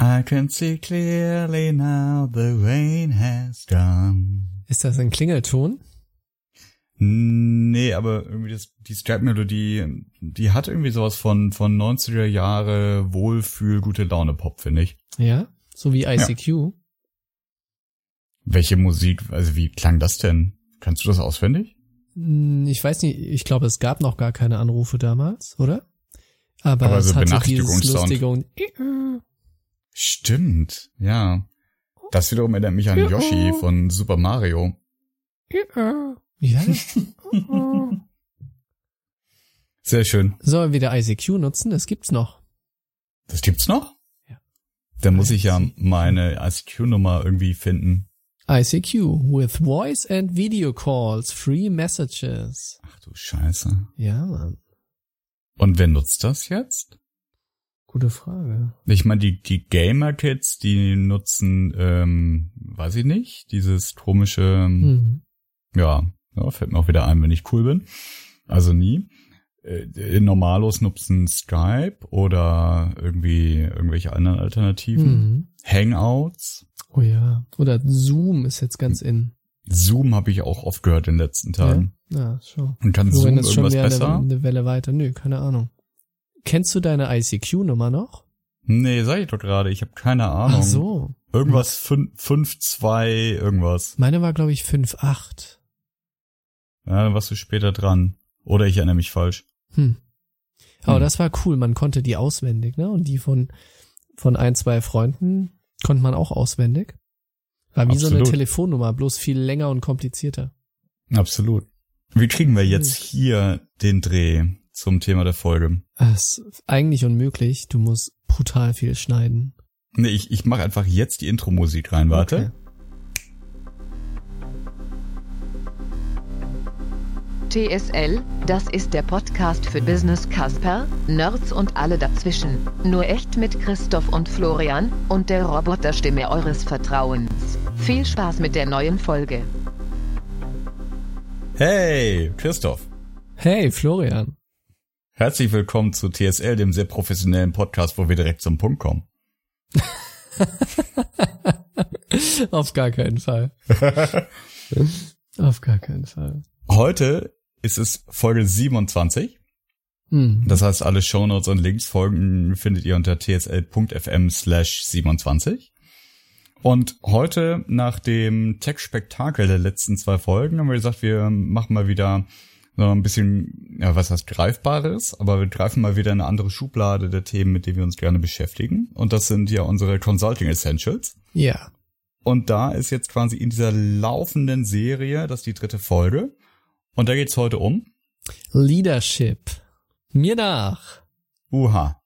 I can see clearly now the rain has gone. Ist das ein Klingelton? Nee, aber irgendwie das, die Stripe-Melodie, die hat irgendwie sowas von, von 90er Jahre Wohlfühl, gute Laune Pop, finde ich. Ja? So wie ICQ? Welche Musik, also wie klang das denn? Kannst du das auswendig? Hm, Ich weiß nicht, ich glaube, es gab noch gar keine Anrufe damals, oder? Aber, Aber es so hat so dieses lustige und Stimmt, ja. Das wiederum erinnert mich an Yoshi von Super Mario. Ja. Sehr schön. Sollen wir wieder ICQ nutzen? Das gibt's noch. Das gibt's noch? Ja. Dann muss ich ja meine ICQ-Nummer irgendwie finden. ICQ with voice and video calls, free messages. Ach du Scheiße. Ja, Mann. Und wer nutzt das jetzt? Gute Frage. Ich meine, die, die Gamer-Kids, die nutzen, ähm, weiß ich nicht, dieses komische, ähm, Mhm. ja, ja, fällt mir auch wieder ein, wenn ich cool bin. Also nie. Äh, Normalos nutzen Skype oder irgendwie irgendwelche anderen Alternativen. Mhm. Hangouts. Oh ja. Oder Zoom ist jetzt ganz in. Zoom habe ich auch oft gehört in den letzten Tagen. Ja, schon. Und kann Florian Zoom ist schon irgendwas wieder besser? eine, eine Welle weiter. Nö, keine Ahnung. Kennst du deine ICQ-Nummer noch? Nee, sag ich doch gerade, ich habe keine Ahnung. Ach so. Irgendwas 5-2, irgendwas. Meine war, glaube ich, 5,8. Ja, dann warst du später dran. Oder ich erinnere mich falsch. Hm. Aber Hm. das war cool. Man konnte die auswendig, ne? Und die von, von ein, zwei Freunden konnte man auch auswendig. War wie so eine Absolut. Telefonnummer, bloß viel länger und komplizierter. Absolut. Wie kriegen wir jetzt Hm. hier den Dreh zum Thema der Folge? Das ist eigentlich unmöglich. Du musst brutal viel schneiden. Nee, ich, ich mache einfach jetzt die Intro-Musik rein, warte. TSL, das ist der Podcast für Business Casper, Nerds und alle dazwischen. Nur echt mit Christoph und Florian und der Roboterstimme eures Vertrauens. Viel Spaß mit der neuen Folge. Hey, Christoph. Hey, Florian. Herzlich willkommen zu TSL, dem sehr professionellen Podcast, wo wir direkt zum Punkt kommen. Auf gar keinen Fall. Auf gar keinen Fall. Heute ist es Folge 27. Hm. Das heißt, alle Shownotes und Links folgen findet ihr unter tsl.fm slash 27. Und heute, nach dem Tech-Spektakel der letzten zwei Folgen, haben wir gesagt, wir machen mal wieder so ein bisschen, ja, was heißt Greifbares, aber wir greifen mal wieder eine andere Schublade der Themen, mit denen wir uns gerne beschäftigen. Und das sind ja unsere Consulting Essentials. Ja. Und da ist jetzt quasi in dieser laufenden Serie, das ist die dritte Folge. Und da geht's heute um. Leadership. Mir nach. Uha.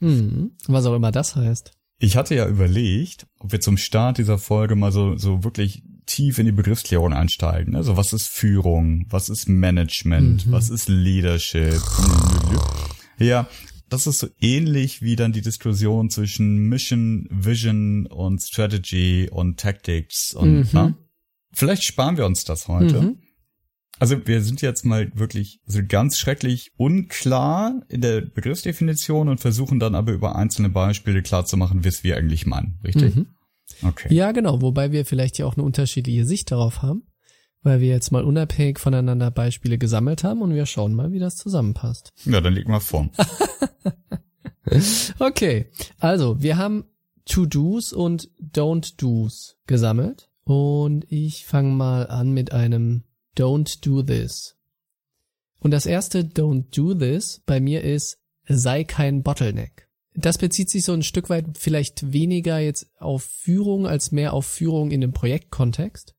Hm. Was auch immer das heißt. Ich hatte ja überlegt, ob wir zum Start dieser Folge mal so, so wirklich tief in die Begriffsklärung einsteigen. Also was ist Führung? Was ist Management? Mhm. Was ist Leadership? Ja, das ist so ähnlich wie dann die Diskussion zwischen Mission, Vision und Strategy und Tactics und Mhm. na? vielleicht sparen wir uns das heute. Mhm. Also wir sind jetzt mal wirklich so ganz schrecklich unklar in der Begriffsdefinition und versuchen dann aber über einzelne Beispiele klarzumachen, was wir eigentlich meinen, richtig? Mhm. Okay. Ja, genau. Wobei wir vielleicht ja auch eine unterschiedliche Sicht darauf haben, weil wir jetzt mal unabhängig voneinander Beispiele gesammelt haben und wir schauen mal, wie das zusammenpasst. Ja, dann leg mal vor. Okay, also wir haben To-Dos und Don't-Dos gesammelt und ich fange mal an mit einem Don't Do This. Und das erste Don't Do This bei mir ist, sei kein Bottleneck. Das bezieht sich so ein Stück weit vielleicht weniger jetzt auf Führung als mehr auf Führung in dem Projektkontext.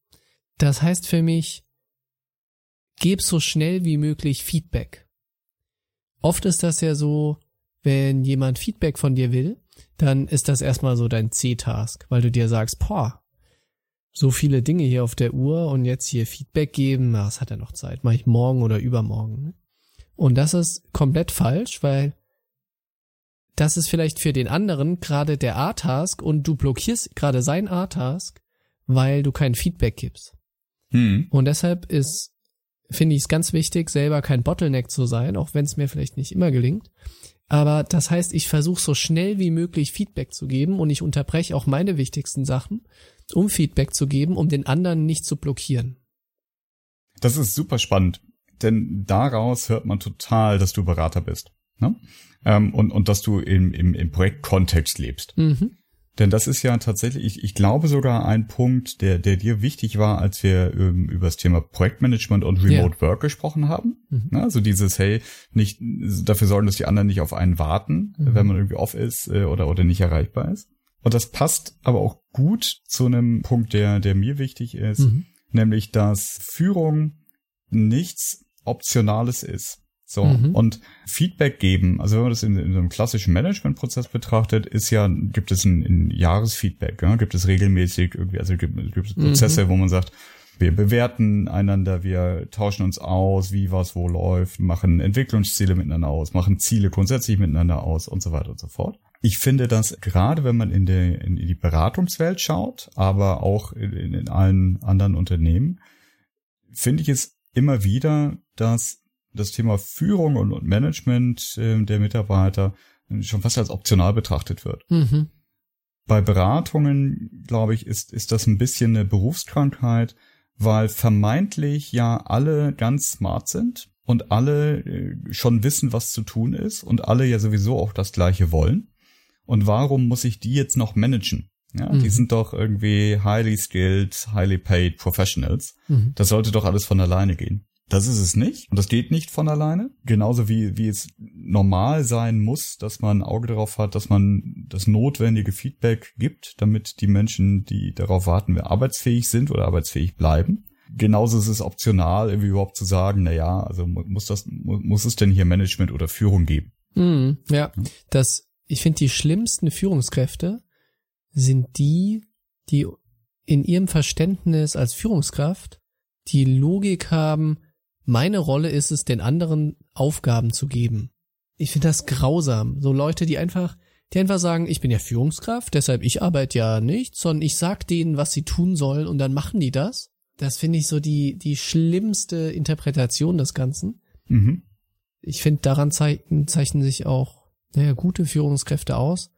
Das heißt für mich, gib so schnell wie möglich Feedback. Oft ist das ja so, wenn jemand Feedback von dir will, dann ist das erstmal so dein C-Task, weil du dir sagst, boah, so viele Dinge hier auf der Uhr und jetzt hier Feedback geben, na, was hat er noch Zeit? Mach ich morgen oder übermorgen. Und das ist komplett falsch, weil das ist vielleicht für den anderen gerade der A-Task und du blockierst gerade sein A-Task, weil du kein Feedback gibst. Hm. Und deshalb ist, finde ich es ganz wichtig, selber kein Bottleneck zu sein, auch wenn es mir vielleicht nicht immer gelingt. Aber das heißt, ich versuche so schnell wie möglich Feedback zu geben und ich unterbreche auch meine wichtigsten Sachen, um Feedback zu geben, um den anderen nicht zu blockieren. Das ist super spannend, denn daraus hört man total, dass du Berater bist. Ne? Ähm, und, und dass du im, im, im Projektkontext lebst. Mhm. Denn das ist ja tatsächlich, ich, ich glaube sogar ein Punkt, der, der dir wichtig war, als wir ähm, über das Thema Projektmanagement und Remote ja. Work gesprochen haben. Mhm. Also dieses, hey, nicht dafür sorgen, dass die anderen nicht auf einen warten, mhm. wenn man irgendwie off ist äh, oder, oder nicht erreichbar ist. Und das passt aber auch gut zu einem Punkt, der, der mir wichtig ist, mhm. nämlich, dass Führung nichts Optionales ist. So. Mhm. Und Feedback geben, also wenn man das in, in so einem klassischen Managementprozess betrachtet, ist ja, gibt es ein, ein Jahresfeedback, ja? gibt es regelmäßig irgendwie, also gibt, gibt es Prozesse, mhm. wo man sagt, wir bewerten einander, wir tauschen uns aus, wie was wo läuft, machen Entwicklungsziele miteinander aus, machen Ziele grundsätzlich miteinander aus und so weiter und so fort. Ich finde, dass gerade wenn man in, der, in die Beratungswelt schaut, aber auch in, in allen anderen Unternehmen, finde ich es immer wieder, dass das Thema Führung und Management äh, der Mitarbeiter schon fast als optional betrachtet wird. Mhm. Bei Beratungen, glaube ich, ist, ist das ein bisschen eine Berufskrankheit, weil vermeintlich ja alle ganz smart sind und alle äh, schon wissen, was zu tun ist und alle ja sowieso auch das Gleiche wollen. Und warum muss ich die jetzt noch managen? Ja, mhm. die sind doch irgendwie highly skilled, highly paid professionals. Mhm. Das sollte doch alles von alleine gehen. Das ist es nicht. Und das geht nicht von alleine. Genauso wie, wie es normal sein muss, dass man ein Auge darauf hat, dass man das notwendige Feedback gibt, damit die Menschen, die darauf warten, arbeitsfähig sind oder arbeitsfähig bleiben. Genauso ist es optional, irgendwie überhaupt zu sagen, na ja, also muss das, muss es denn hier Management oder Führung geben? Mm, ja, das, ich finde die schlimmsten Führungskräfte sind die, die in ihrem Verständnis als Führungskraft die Logik haben, meine Rolle ist es, den anderen Aufgaben zu geben. Ich finde das grausam. So Leute, die einfach, die einfach sagen, ich bin ja Führungskraft, deshalb ich arbeite ja nicht, sondern ich sag denen, was sie tun sollen und dann machen die das. Das finde ich so die, die schlimmste Interpretation des Ganzen. Mhm. Ich finde, daran zeichnen, zeichnen sich auch, naja, gute Führungskräfte aus,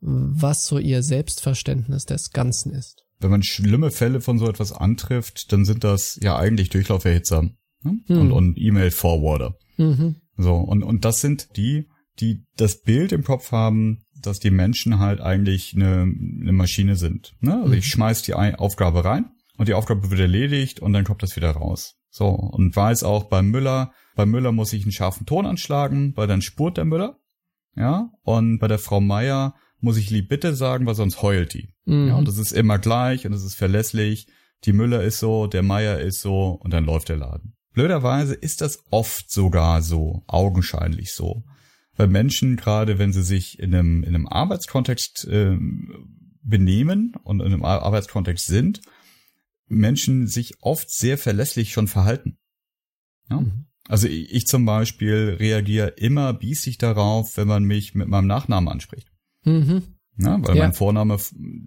was so ihr Selbstverständnis des Ganzen ist. Wenn man schlimme Fälle von so etwas antrifft, dann sind das ja eigentlich Durchlauferhitzer ne? mhm. und, und E-Mail-Forwarder. Mhm. So, und, und das sind die, die das Bild im Kopf haben, dass die Menschen halt eigentlich eine, eine Maschine sind. Ne? Also mhm. ich schmeiß die Aufgabe rein und die Aufgabe wird erledigt und dann kommt das wieder raus. So, und weiß auch beim Müller, bei Müller muss ich einen scharfen Ton anschlagen, weil dann spurt der Müller. Ja, und bei der Frau Meier muss ich lieb bitte sagen, weil sonst heult die. Mhm. Ja, und das ist immer gleich und es ist verlässlich. Die Müller ist so, der Meier ist so und dann läuft der Laden. Blöderweise ist das oft sogar so, augenscheinlich so. Weil Menschen, gerade wenn sie sich in einem, in einem Arbeitskontext äh, benehmen und in einem Arbeitskontext sind, Menschen sich oft sehr verlässlich schon verhalten. Ja? Mhm. Also ich, ich, zum Beispiel reagiere immer biesig darauf, wenn man mich mit meinem Nachnamen anspricht. Mhm. Ja, weil ja. mein Vorname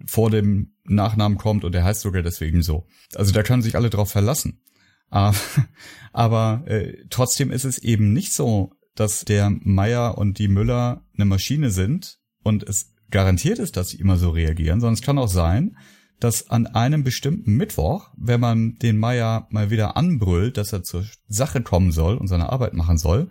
vor dem Nachnamen kommt und der heißt sogar deswegen so. Also da können sich alle drauf verlassen. Aber, aber äh, trotzdem ist es eben nicht so, dass der Meier und die Müller eine Maschine sind und es garantiert ist, dass sie immer so reagieren, sondern es kann auch sein, dass an einem bestimmten Mittwoch, wenn man den Meier mal wieder anbrüllt, dass er zur Sache kommen soll und seine Arbeit machen soll,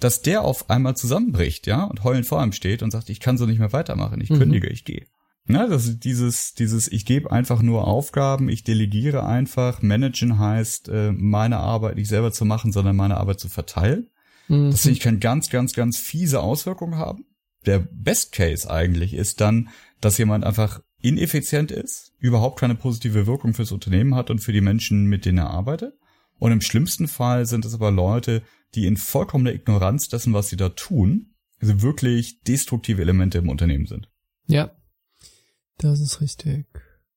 dass der auf einmal zusammenbricht, ja, und heulend vor ihm steht und sagt, ich kann so nicht mehr weitermachen, ich mhm. kündige, ich gehe. Ja, das ist dieses, dieses, ich gebe einfach nur Aufgaben, ich delegiere einfach. Managen heißt, äh, meine Arbeit nicht selber zu machen, sondern meine Arbeit zu verteilen. Mhm. Das finde ich kann ganz, ganz, ganz fiese Auswirkungen haben. Der Best Case eigentlich ist dann, dass jemand einfach ineffizient ist, überhaupt keine positive Wirkung fürs Unternehmen hat und für die Menschen, mit denen er arbeitet. Und im schlimmsten Fall sind es aber Leute, die in vollkommener Ignoranz dessen, was sie da tun, also wirklich destruktive Elemente im Unternehmen sind. Ja, das ist richtig.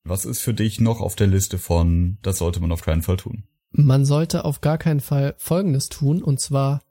Was ist für dich noch auf der Liste von, das sollte man auf keinen Fall tun? Man sollte auf gar keinen Fall Folgendes tun, und zwar,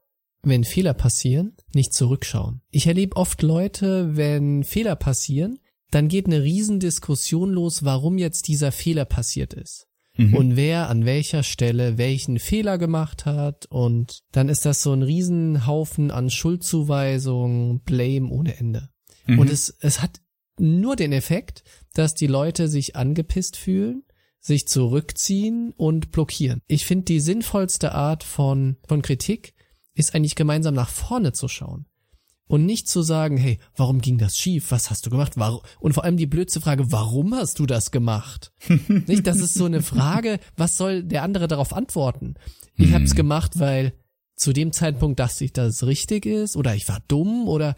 wenn Fehler passieren, nicht zurückschauen. Ich erlebe oft Leute, wenn Fehler passieren, dann geht eine Riesendiskussion los, warum jetzt dieser Fehler passiert ist. mhm. und wer an welcher Stelle welchen Fehler gemacht hat und dann ist das so ein Riesenhaufen an Schuldzuweisungen, Blame ohne Ende. Mhm. Und es, es hat nur den Effekt, dass die Leute sich angepisst fühlen, sich zurückziehen und blockieren. Ich finde, die sinnvollste Art von, von Kritik ist eigentlich gemeinsam nach vorne zu schauen. Und nicht zu sagen, hey, warum ging das schief? Was hast du gemacht? Warum? Und vor allem die blödste Frage, warum hast du das gemacht? nicht, das ist so eine Frage, was soll der andere darauf antworten? Ich habe es hm. gemacht, weil zu dem Zeitpunkt dachte ich, dass es richtig ist oder ich war dumm oder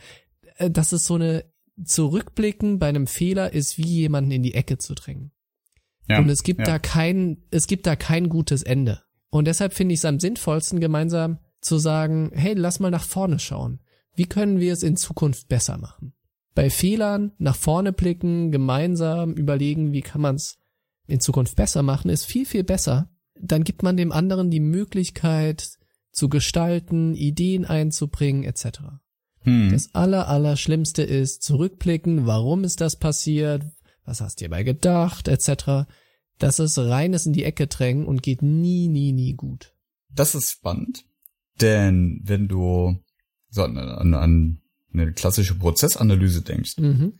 äh, das ist so eine Zurückblicken bei einem Fehler ist wie jemanden in die Ecke zu drängen. Ja, und es gibt ja. da kein, es gibt da kein gutes Ende. Und deshalb finde ich es am sinnvollsten, gemeinsam zu sagen, hey, lass mal nach vorne schauen. Wie können wir es in Zukunft besser machen? Bei Fehlern nach vorne blicken, gemeinsam überlegen, wie kann man es in Zukunft besser machen, ist viel, viel besser. Dann gibt man dem anderen die Möglichkeit zu gestalten, Ideen einzubringen, etc. Hm. Das aller, aller Schlimmste ist zurückblicken, warum ist das passiert, was hast du hierbei gedacht, etc. Das ist reines in die Ecke drängen und geht nie, nie, nie gut. Das ist spannend, denn wenn du so an, an, an eine klassische Prozessanalyse denkst, mhm.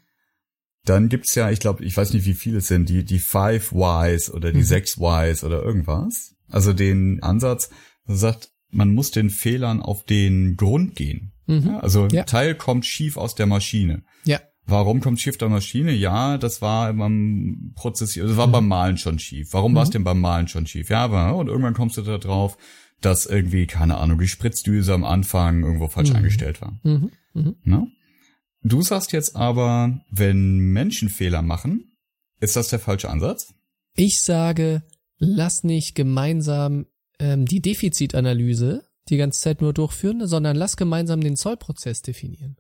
dann gibt's ja, ich glaube, ich weiß nicht, wie viele es sind, die, die Five Whys oder die mhm. sechs Whys oder irgendwas. Also den Ansatz, sagt, man muss den Fehlern auf den Grund gehen. Mhm. Ja, also ja. Teil kommt schief aus der Maschine. Ja. Warum kommt schief der Maschine? Ja, das war beim Prozess, das war mhm. beim Malen schon schief. Warum mhm. war es denn beim Malen schon schief? Ja, aber und irgendwann kommst du da drauf, dass irgendwie, keine Ahnung, die Spritzdüse am Anfang irgendwo falsch mhm. eingestellt war. Mhm. Mhm. Ne? Du sagst jetzt aber, wenn Menschen Fehler machen, ist das der falsche Ansatz? Ich sage, lass nicht gemeinsam ähm, die Defizitanalyse die ganze Zeit nur durchführen, sondern lass gemeinsam den Zollprozess definieren.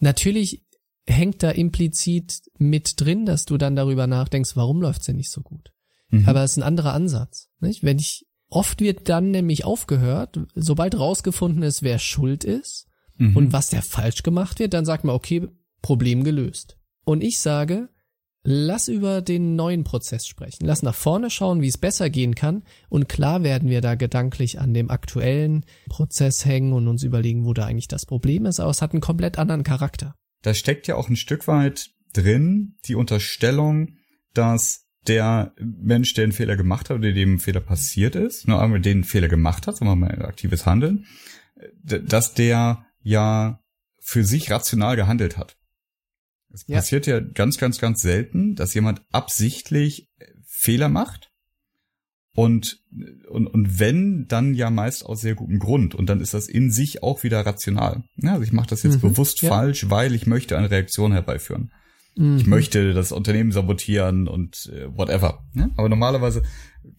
Natürlich hängt da implizit mit drin, dass du dann darüber nachdenkst, warum läuft's denn nicht so gut. Mhm. Aber es ist ein anderer Ansatz. Nicht? Wenn ich Oft wird dann nämlich aufgehört, sobald rausgefunden ist, wer schuld ist mhm. und was der falsch gemacht wird, dann sagt man, okay, Problem gelöst. Und ich sage, lass über den neuen Prozess sprechen. Lass nach vorne schauen, wie es besser gehen kann. Und klar werden wir da gedanklich an dem aktuellen Prozess hängen und uns überlegen, wo da eigentlich das Problem ist, aber es hat einen komplett anderen Charakter. Da steckt ja auch ein Stück weit drin die Unterstellung, dass der Mensch, der einen Fehler gemacht hat oder dem Fehler passiert ist, nur einmal den Fehler gemacht hat, sagen wir mal aktives Handeln, dass der ja für sich rational gehandelt hat. Es ja. passiert ja ganz, ganz, ganz selten, dass jemand absichtlich Fehler macht und, und, und wenn, dann ja meist aus sehr gutem Grund. Und dann ist das in sich auch wieder rational. Ja, also ich mache das jetzt mhm. bewusst ja. falsch, weil ich möchte eine Reaktion herbeiführen. Mhm. Ich möchte das Unternehmen sabotieren und äh, whatever. Ne? Aber normalerweise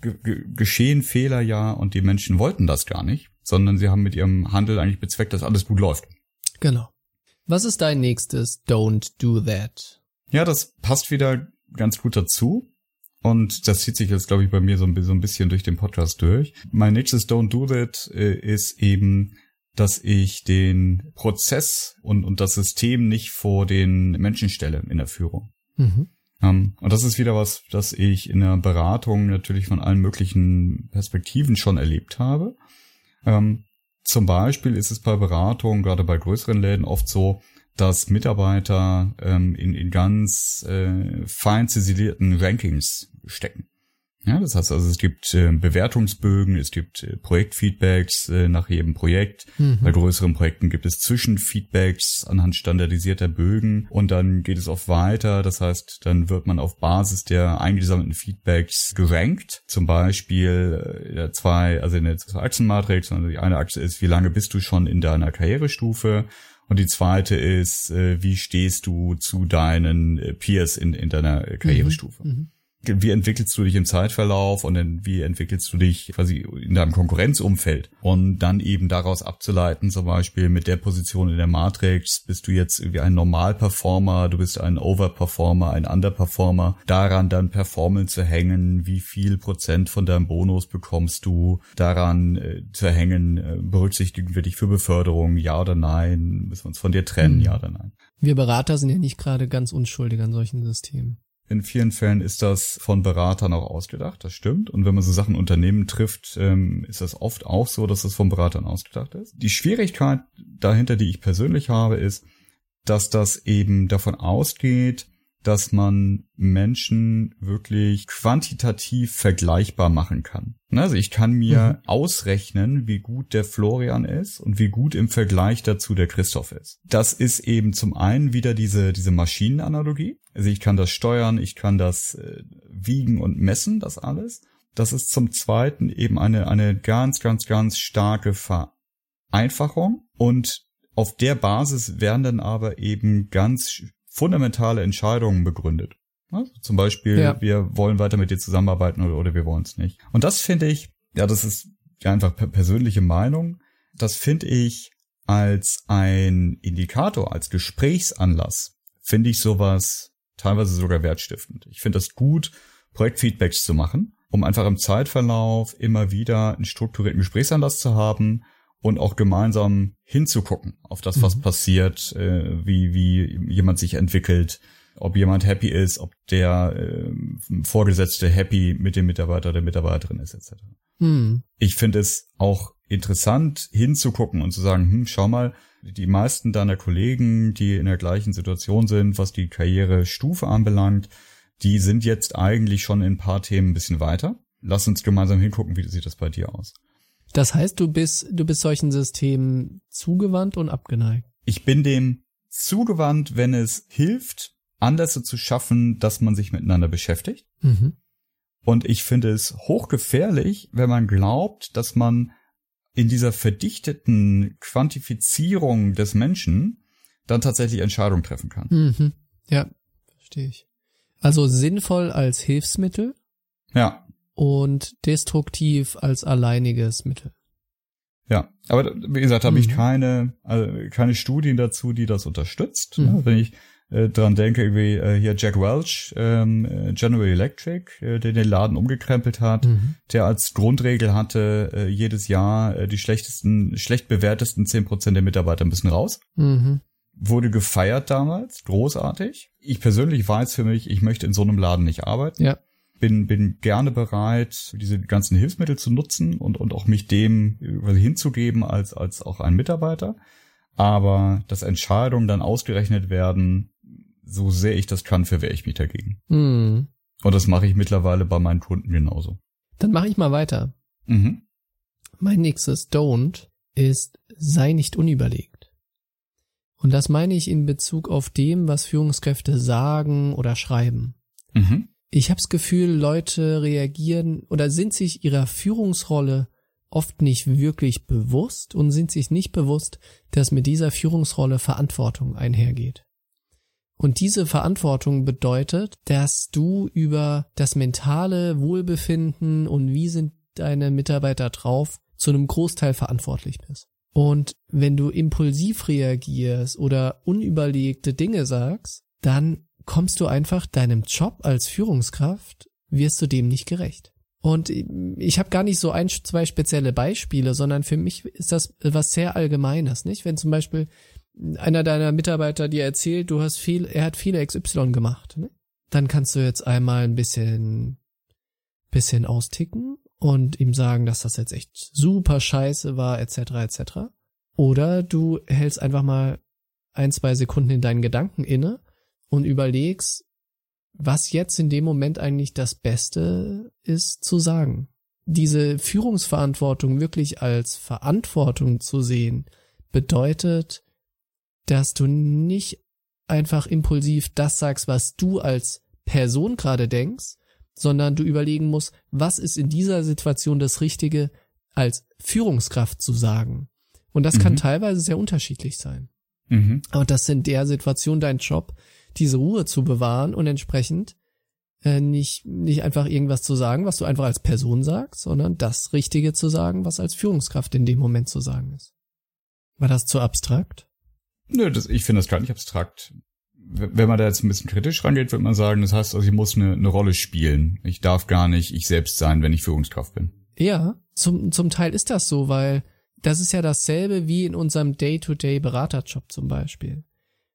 geschehen Fehler ja und die Menschen wollten das gar nicht, sondern sie haben mit ihrem Handel eigentlich bezweckt, dass alles gut läuft. Genau. Was ist dein nächstes Don't do that? Ja, das passt wieder ganz gut dazu. Und das zieht sich jetzt, glaube ich, bei mir so ein, bisschen durch den Podcast durch. Mein nächstes Don't Do That äh, ist eben dass ich den Prozess und, und das System nicht vor den Menschen stelle in der Führung. Mhm. Um, ähm, und das ist wieder was, das ich in der Beratung natürlich von allen möglichen Perspektiven schon erlebt habe. Um, ähm, zum Beispiel ist es bei Beratungen, gerade bei größeren Läden, oft so, dass Mitarbeiter ähm, in, in ganz äh, fein ziselierten Rankings stecken. Ja, das heißt also, es gibt äh, Bewertungsbögen, es gibt äh, Projektfeedbacks äh, nach jedem Projekt. Mhm. Bei größeren Projekten gibt es Zwischenfeedbacks anhand standardisierter Bögen und dann geht es oft weiter. Das heißt, dann wird man auf Basis der eingesammelten Feedbacks gerankt. Zum Beispiel äh, zwei, also in der Achsenmatrix, also die eine Achse ist, wie lange bist du schon in deiner Karrierestufe? Und die zweite ist, äh, wie stehst du zu deinen äh, Peers in, in deiner Karrierestufe? Mhm. Mhm wie entwickelst du dich im Zeitverlauf und dann wie entwickelst du dich quasi in deinem Konkurrenzumfeld und dann eben daraus abzuleiten, zum Beispiel mit der Position in der Matrix, bist du jetzt irgendwie ein Normalperformer, du bist ein Overperformer, ein Underperformer, daran dann Performance zu hängen, wie viel Prozent von deinem Bonus bekommst du, daran äh, zu hängen, äh, berücksichtigen wir dich für Beförderung, ja oder nein, müssen wir uns von dir trennen, mhm. ja oder nein. Wir Berater sind ja nicht gerade ganz unschuldig an solchen Systemen. In vielen Fällen ist das von Beratern auch ausgedacht, das stimmt. Und wenn man so Sachen Unternehmen trifft, ähm, ist das oft auch so, dass es von Beratern ausgedacht ist. Die Schwierigkeit dahinter, die ich persönlich habe, ist, dass das eben davon ausgeht, dass man Menschen wirklich quantitativ vergleichbar machen kann. Also ich kann mir mhm. ausrechnen, wie gut der Florian ist und wie gut im Vergleich dazu der Christoph ist. Das ist eben zum einen wieder diese, diese Maschinenanalogie. Also ich kann das steuern, ich kann das äh, wiegen und messen, das alles. Das ist zum zweiten eben eine, eine ganz, ganz, ganz starke Vereinfachung und auf der Basis werden dann aber eben ganz fundamentale Entscheidungen begründet. Also zum Beispiel, ja. wir wollen weiter mit dir zusammenarbeiten oder, oder wir wollen es nicht. Und das finde ich, ja, das ist einfach persönliche Meinung, das finde ich als ein Indikator, als Gesprächsanlass, finde ich sowas teilweise sogar wertstiftend. Ich finde das gut, Projektfeedbacks zu machen, um einfach im Zeitverlauf immer wieder einen strukturierten Gesprächsanlass zu haben, und auch gemeinsam hinzugucken auf das, was mhm. passiert, äh, wie, wie jemand sich entwickelt, ob jemand happy ist, ob der äh, Vorgesetzte happy mit dem Mitarbeiter der Mitarbeiterin ist, etc. Mhm. Ich finde es auch interessant hinzugucken und zu sagen, hm, schau mal, die meisten deiner Kollegen, die in der gleichen Situation sind, was die Karrierestufe anbelangt, die sind jetzt eigentlich schon in ein paar Themen ein bisschen weiter. Lass uns gemeinsam hingucken, wie sieht das bei dir aus? Das heißt, du bist, du bist solchen Systemen zugewandt und abgeneigt. Ich bin dem zugewandt, wenn es hilft, Anlässe zu schaffen, dass man sich miteinander beschäftigt. Mhm. Und ich finde es hochgefährlich, wenn man glaubt, dass man in dieser verdichteten Quantifizierung des Menschen dann tatsächlich Entscheidungen treffen kann. Mhm. Ja, verstehe ich. Also sinnvoll als Hilfsmittel. Ja und destruktiv als alleiniges Mittel. Ja, aber wie gesagt, habe mhm. ich keine also keine Studien dazu, die das unterstützt. Mhm. Wenn ich äh, dran denke, irgendwie äh, hier Jack Welch, ähm, äh, General Electric, äh, der den Laden umgekrempelt hat, mhm. der als Grundregel hatte, äh, jedes Jahr äh, die schlechtesten, schlecht bewertesten zehn Prozent der Mitarbeiter müssen raus. Mhm. Wurde gefeiert damals, großartig. Ich persönlich weiß für mich, ich möchte in so einem Laden nicht arbeiten. Ja bin, bin gerne bereit, diese ganzen Hilfsmittel zu nutzen und, und auch mich dem quasi hinzugeben als, als auch ein Mitarbeiter. Aber dass Entscheidungen dann ausgerechnet werden, so sehr ich das kann, verwehre ich mich dagegen. Mhm. Und das mache ich mittlerweile bei meinen Kunden genauso. Dann mache ich mal weiter. Mhm. Mein nächstes Don't ist, sei nicht unüberlegt. Und das meine ich in Bezug auf dem, was Führungskräfte sagen oder schreiben. Mhm. Ich habe das Gefühl, Leute reagieren oder sind sich ihrer Führungsrolle oft nicht wirklich bewusst und sind sich nicht bewusst, dass mit dieser Führungsrolle Verantwortung einhergeht. Und diese Verantwortung bedeutet, dass du über das mentale Wohlbefinden und wie sind deine Mitarbeiter drauf zu einem Großteil verantwortlich bist. Und wenn du impulsiv reagierst oder unüberlegte Dinge sagst, dann kommst du einfach deinem Job als Führungskraft, wirst du dem nicht gerecht. Und ich habe gar nicht so ein, zwei spezielle Beispiele, sondern für mich ist das was sehr Allgemeines, nicht? Wenn zum Beispiel einer deiner Mitarbeiter dir erzählt, du hast viel, er hat viele XY gemacht, ne? dann kannst du jetzt einmal ein bisschen, bisschen austicken und ihm sagen, dass das jetzt echt super scheiße war, etc., etc. Oder du hältst einfach mal ein, zwei Sekunden in deinen Gedanken inne und überlegst, was jetzt in dem Moment eigentlich das Beste ist zu sagen. Diese Führungsverantwortung wirklich als Verantwortung zu sehen, bedeutet, dass du nicht einfach impulsiv das sagst, was du als Person gerade denkst, sondern du überlegen musst, was ist in dieser Situation das Richtige als Führungskraft zu sagen. Und das mhm. kann teilweise sehr unterschiedlich sein. Mhm. Aber das ist in der Situation dein Job, diese Ruhe zu bewahren und entsprechend äh, nicht, nicht einfach irgendwas zu sagen, was du einfach als Person sagst, sondern das Richtige zu sagen, was als Führungskraft in dem Moment zu sagen ist. War das zu abstrakt? Nö, das, ich finde das gar nicht abstrakt. Wenn man da jetzt ein bisschen kritisch rangeht, wird man sagen, das heißt, also ich muss eine, eine Rolle spielen. Ich darf gar nicht ich selbst sein, wenn ich Führungskraft bin. Ja, zum, zum Teil ist das so, weil das ist ja dasselbe wie in unserem Day-to-Day-Beraterjob zum Beispiel.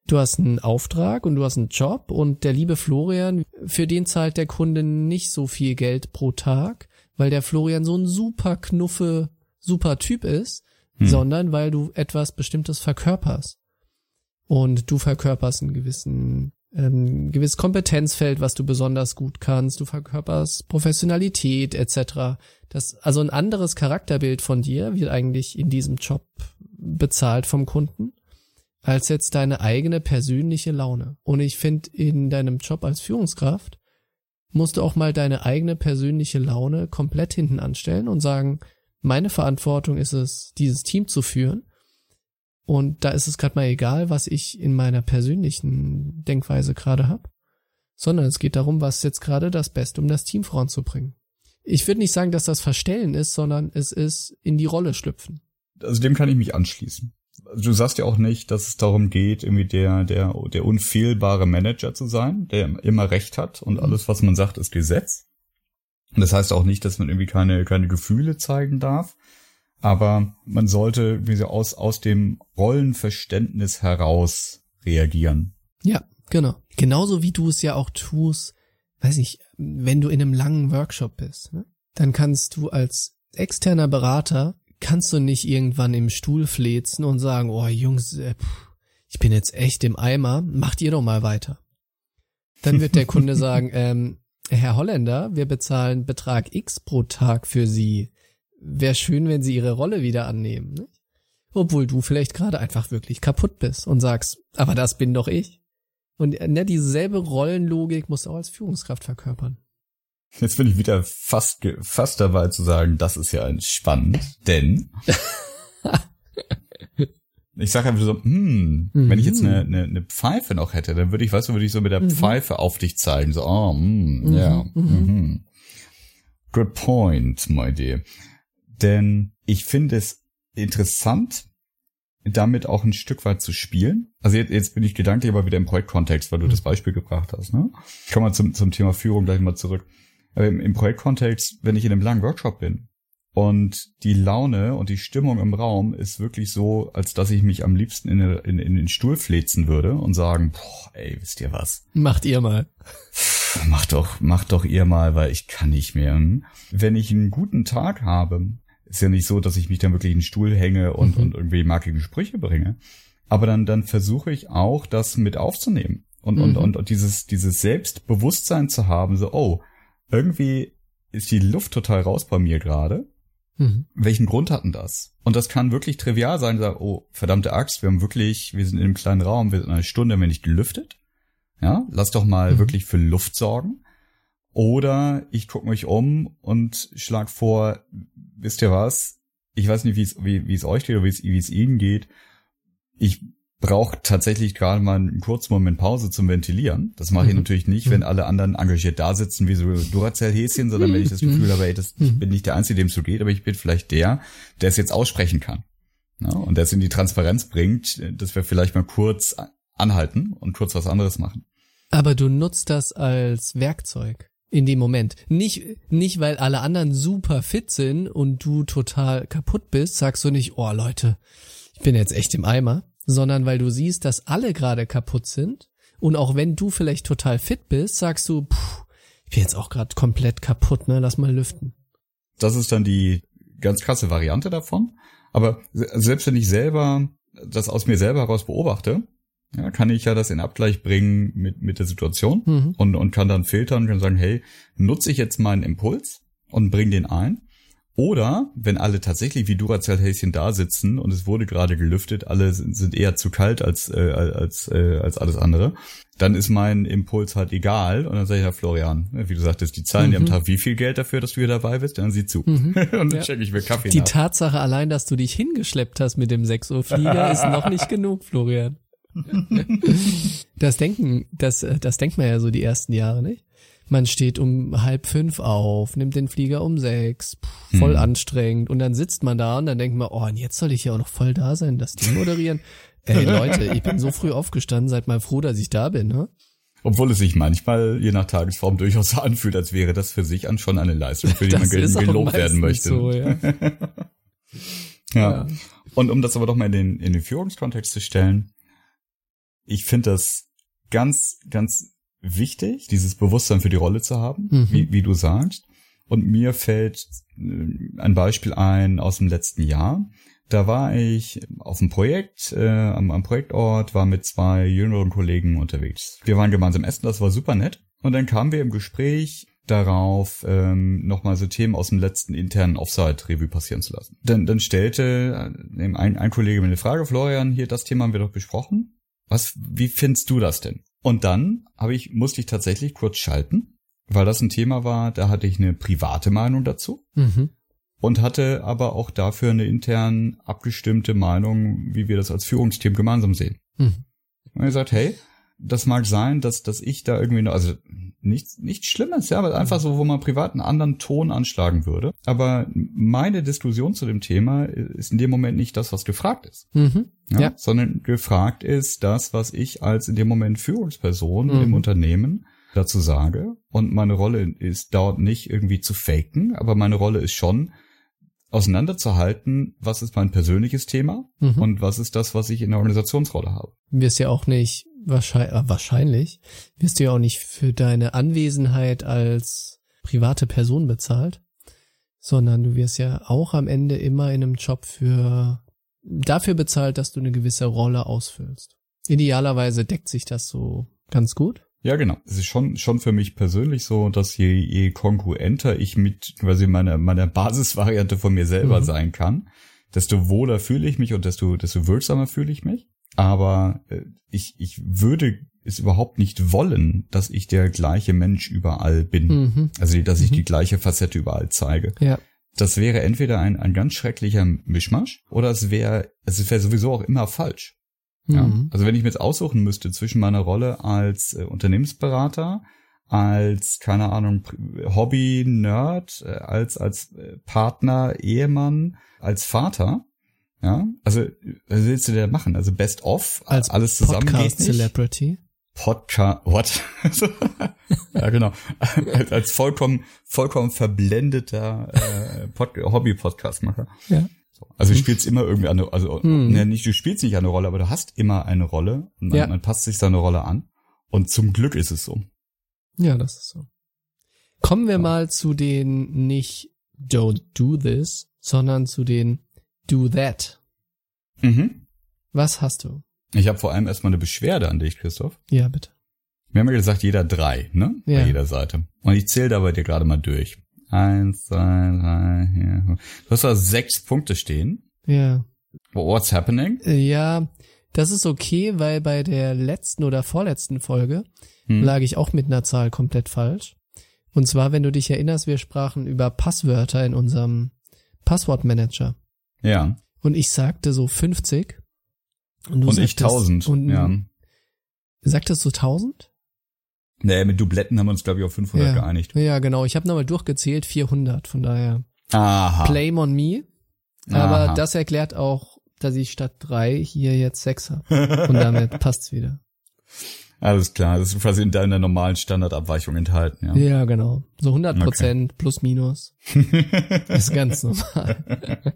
Du hast einen Auftrag und du hast einen Job und der liebe Florian, für den zahlt der Kunde nicht so viel Geld pro Tag, weil der Florian so ein super knuffe, super Typ ist, hm. sondern weil du etwas Bestimmtes verkörperst. Und du verkörperst einen gewissen, ähm, gewisses Kompetenzfeld, was du besonders gut kannst. Du verkörperst Professionalität etc. Das, also ein anderes Charakterbild von dir wird eigentlich in diesem Job bezahlt vom Kunden als jetzt deine eigene persönliche Laune. Und ich finde, in deinem Job als Führungskraft musst du auch mal deine eigene persönliche Laune komplett hinten anstellen und sagen, meine Verantwortung ist es, dieses Team zu führen. Und da ist es gerade mal egal, was ich in meiner persönlichen Denkweise gerade habe, sondern es geht darum, was jetzt gerade das Beste, um das Team voranzubringen. Ich würde nicht sagen, dass das Verstellen ist, sondern es ist in die Rolle schlüpfen. Also dem kann ich mich anschließen du sagst ja auch nicht, dass es darum geht, irgendwie der, der, der unfehlbare Manager zu sein, der immer Recht hat und alles, was man sagt, ist Gesetz. Und das heißt auch nicht, dass man irgendwie keine, keine Gefühle zeigen darf. Aber man sollte wie so aus, aus dem Rollenverständnis heraus reagieren. Ja, genau. Genauso wie du es ja auch tust, weiß ich, wenn du in einem langen Workshop bist, ne? dann kannst du als externer Berater kannst du nicht irgendwann im Stuhl flezen und sagen, oh Jungs, äh, ich bin jetzt echt im Eimer, macht ihr doch mal weiter. Dann wird der Kunde sagen, ähm, Herr Holländer, wir bezahlen Betrag X pro Tag für Sie. Wäre schön, wenn Sie Ihre Rolle wieder annehmen. Nicht? Obwohl du vielleicht gerade einfach wirklich kaputt bist und sagst, aber das bin doch ich. Und ne, dieselbe Rollenlogik musst du auch als Führungskraft verkörpern. Jetzt bin ich wieder fast, fast dabei zu sagen, das ist ja spannend, denn ich sage einfach so, hm, mhm. wenn ich jetzt eine, eine, eine Pfeife noch hätte, dann würde ich, weißt du, würde ich so mit der mhm. Pfeife auf dich zeigen, so, oh, mm, ja, mhm. mhm. good point, my dear. Denn ich finde es interessant, damit auch ein Stück weit zu spielen. Also jetzt, jetzt bin ich gedanklich aber wieder im Projektkontext, weil du das Beispiel gebracht hast. Ne? Kommen wir zum, zum Thema Führung gleich mal zurück. Aber im, im Projektkontext, wenn ich in einem langen Workshop bin und die Laune und die Stimmung im Raum ist wirklich so, als dass ich mich am liebsten in, in, in den Stuhl flezen würde und sagen, boah, ey, wisst ihr was? Macht ihr mal. Macht doch, macht doch ihr mal, weil ich kann nicht mehr. Wenn ich einen guten Tag habe, ist ja nicht so, dass ich mich dann wirklich in den Stuhl hänge und, mhm. und irgendwie markige Sprüche bringe. Aber dann, dann versuche ich auch, das mit aufzunehmen und, mhm. und, und, und dieses, dieses Selbstbewusstsein zu haben, so, oh, irgendwie ist die Luft total raus bei mir gerade. Mhm. Welchen Grund hatten das? Und das kann wirklich trivial sein, sagen, oh, verdammte Axt, wir haben wirklich, wir sind in einem kleinen Raum, wir sind eine Stunde, haben wir nicht gelüftet. Ja, lass doch mal mhm. wirklich für Luft sorgen. Oder ich gucke mich um und schlag vor, wisst ihr was? Ich weiß nicht, wie es wie, wie es euch geht oder wie es, wie es Ihnen geht. Ich braucht tatsächlich gerade mal einen kurzen Moment Pause zum Ventilieren. Das mache ich mhm. natürlich nicht, wenn mhm. alle anderen engagiert da sitzen wie so Duracell-Häschen, sondern wenn ich das Gefühl habe, ey, das, ich mhm. bin nicht der Einzige, dem es so geht, aber ich bin vielleicht der, der es jetzt aussprechen kann. Ja, und der es in die Transparenz bringt, dass wir vielleicht mal kurz anhalten und kurz was anderes machen. Aber du nutzt das als Werkzeug in dem Moment. Nicht, nicht weil alle anderen super fit sind und du total kaputt bist, sagst du nicht, oh Leute, ich bin jetzt echt im Eimer, sondern weil du siehst, dass alle gerade kaputt sind und auch wenn du vielleicht total fit bist, sagst du, puh, ich bin jetzt auch gerade komplett kaputt, ne, lass mal lüften. Das ist dann die ganz krasse Variante davon. Aber selbst wenn ich selber das aus mir selber heraus beobachte, ja, kann ich ja das in Abgleich bringen mit, mit der Situation mhm. und, und kann dann filtern und kann sagen, hey, nutze ich jetzt meinen Impuls und bring den ein oder wenn alle tatsächlich wie Duracell-Häschen da sitzen und es wurde gerade gelüftet, alle sind, sind eher zu kalt als, äh, als, äh, als alles andere, dann ist mein Impuls halt egal. Und dann sage ich ja, Florian, wie du sagtest, die zahlen mhm. dir am Tag wie viel Geld dafür, dass du hier dabei bist? Dann sieh zu. Mhm. und dann ja. check ich mir Kaffee Die nach. Tatsache allein, dass du dich hingeschleppt hast mit dem 6 Uhr Flieger, ist noch nicht genug, Florian. das denken, das, das denkt man ja so die ersten Jahre, nicht? Man steht um halb fünf auf, nimmt den Flieger um sechs, pff, voll hm. anstrengend und dann sitzt man da und dann denkt man, oh, und jetzt soll ich ja auch noch voll da sein, das Ding moderieren. Ey Leute, ich bin so früh aufgestanden, seid mal froh, dass ich da bin, ne? Obwohl es sich manchmal, je nach Tagesform, durchaus so anfühlt, als wäre das für sich an schon eine Leistung, für die man gelobt werden möchte. So, ja. ja. ja. Und um das aber doch mal in den, in den Führungskontext zu stellen, ich finde das ganz, ganz wichtig, dieses Bewusstsein für die Rolle zu haben, Mhm. wie, wie du sagst. Und mir fällt äh, ein Beispiel ein aus dem letzten Jahr. Da war ich auf einem Projekt, äh, am, am Projektort, war mit zwei jüngeren Kollegen unterwegs. Wir waren gemeinsam essen, das war super nett. Und dann kamen wir im Gespräch darauf, ähm, nochmal so Themen aus dem letzten internen Offside-Revue passieren zu lassen. Dann, dann stellte äh, ein, ein Kollege mir eine Frage, Florian, hier, das Thema haben wir doch besprochen. Was, wie findest du das denn? Und dann habe ich, musste ich tatsächlich kurz schalten, weil das ein Thema war, da hatte ich eine private Meinung dazu Mhm. und hatte aber auch dafür eine intern abgestimmte Meinung, wie wir das als Führungsteam gemeinsam sehen. Mhm. Und er sagt, hey, das mag sein, dass, dass ich da irgendwie, noch, also nichts, nichts Schlimmes, ja, aber einfach so, wo man privat einen anderen Ton anschlagen würde. Aber meine Diskussion zu dem Thema ist in dem Moment nicht das, was gefragt ist. Mhm. Ja, Ja. Sondern gefragt ist das, was ich als in dem Moment Führungsperson Mhm. im Unternehmen dazu sage. Und meine Rolle ist dort nicht irgendwie zu faken, aber meine Rolle ist schon, auseinanderzuhalten, was ist mein persönliches Thema Mhm. und was ist das, was ich in der Organisationsrolle habe. wirst ja auch nicht wahrscheinlich, äh, wahrscheinlich wirst du ja auch nicht für deine Anwesenheit als private Person bezahlt, sondern du wirst ja auch am Ende immer in einem Job für dafür bezahlt, dass du eine gewisse Rolle ausfüllst. Idealerweise deckt sich das so ganz gut. Ja, genau. Es ist schon, schon für mich persönlich so, dass je, je kongruenter ich mit quasi meiner, meiner Basisvariante von mir selber Mhm. sein kann, desto wohler fühle ich mich und desto, desto wirksamer fühle ich mich. Aber äh, ich, ich würde es überhaupt nicht wollen, dass ich der gleiche Mensch überall bin. Mhm. Also, dass ich Mhm. die gleiche Facette überall zeige. Ja. Das wäre entweder ein, ein ganz schrecklicher Mischmasch oder es wäre, es wäre sowieso auch immer falsch. Ja? Mhm. Also wenn ich mir jetzt aussuchen müsste zwischen meiner Rolle als äh, Unternehmensberater, als, keine Ahnung, Hobby-Nerd, äh, als, als äh, Partner, Ehemann, als Vater, ja, also was willst du denn machen? Also Best of, Als alles zusammen geht Podcast nicht. Celebrity. Podcast, what? ja, genau. als, als vollkommen, vollkommen verblendeter äh, Pod Hobby-Podcast-Macher. Ja. So. Also du spielst immer irgendwie eine, also Hm. ne, nicht, du spielst nicht eine Rolle, aber du hast immer eine Rolle und man, Ja. man passt sich seine Rolle an. Und zum Glück ist es so. Ja, das ist so. Kommen wir mal zu den nicht don't do this, sondern zu den do that. Mhm. Was hast du? Ich habe vor allem erstmal eine Beschwerde an dich, Christoph. Ja, bitte. Wir haben ja gesagt, jeder drei, ne? Ja. Bei jeder Seite. Und ich zähle da bei dir gerade mal durch. Eins, zwei, drei, vier. Du hast da sechs Punkte stehen. Ja. What's happening? Ja, das ist okay, weil bei der letzten oder vorletzten Folge Hm. lag ich auch mit einer Zahl komplett falsch. Und zwar, wenn du dich erinnerst, wir sprachen über Passwörter in unserem Passwortmanager. Ja. Und ich sagte so 50. Und, du Und ich sagtest- tausend. Und ja. sagtest du 1000? Nee, mit Dubletten haben wir uns, glaube ich, auf 500 ja. geeinigt. Ja, genau. Ich habe nochmal durchgezählt, 400. Von daher, Aha. blame on me. Aber Aha. das erklärt auch, dass ich statt drei hier jetzt sechs habe. Und damit passt's wieder. Alles klar, das ist quasi in deiner normalen Standardabweichung enthalten, ja. Ja, genau. So 100 Prozent plus minus. ist ganz normal.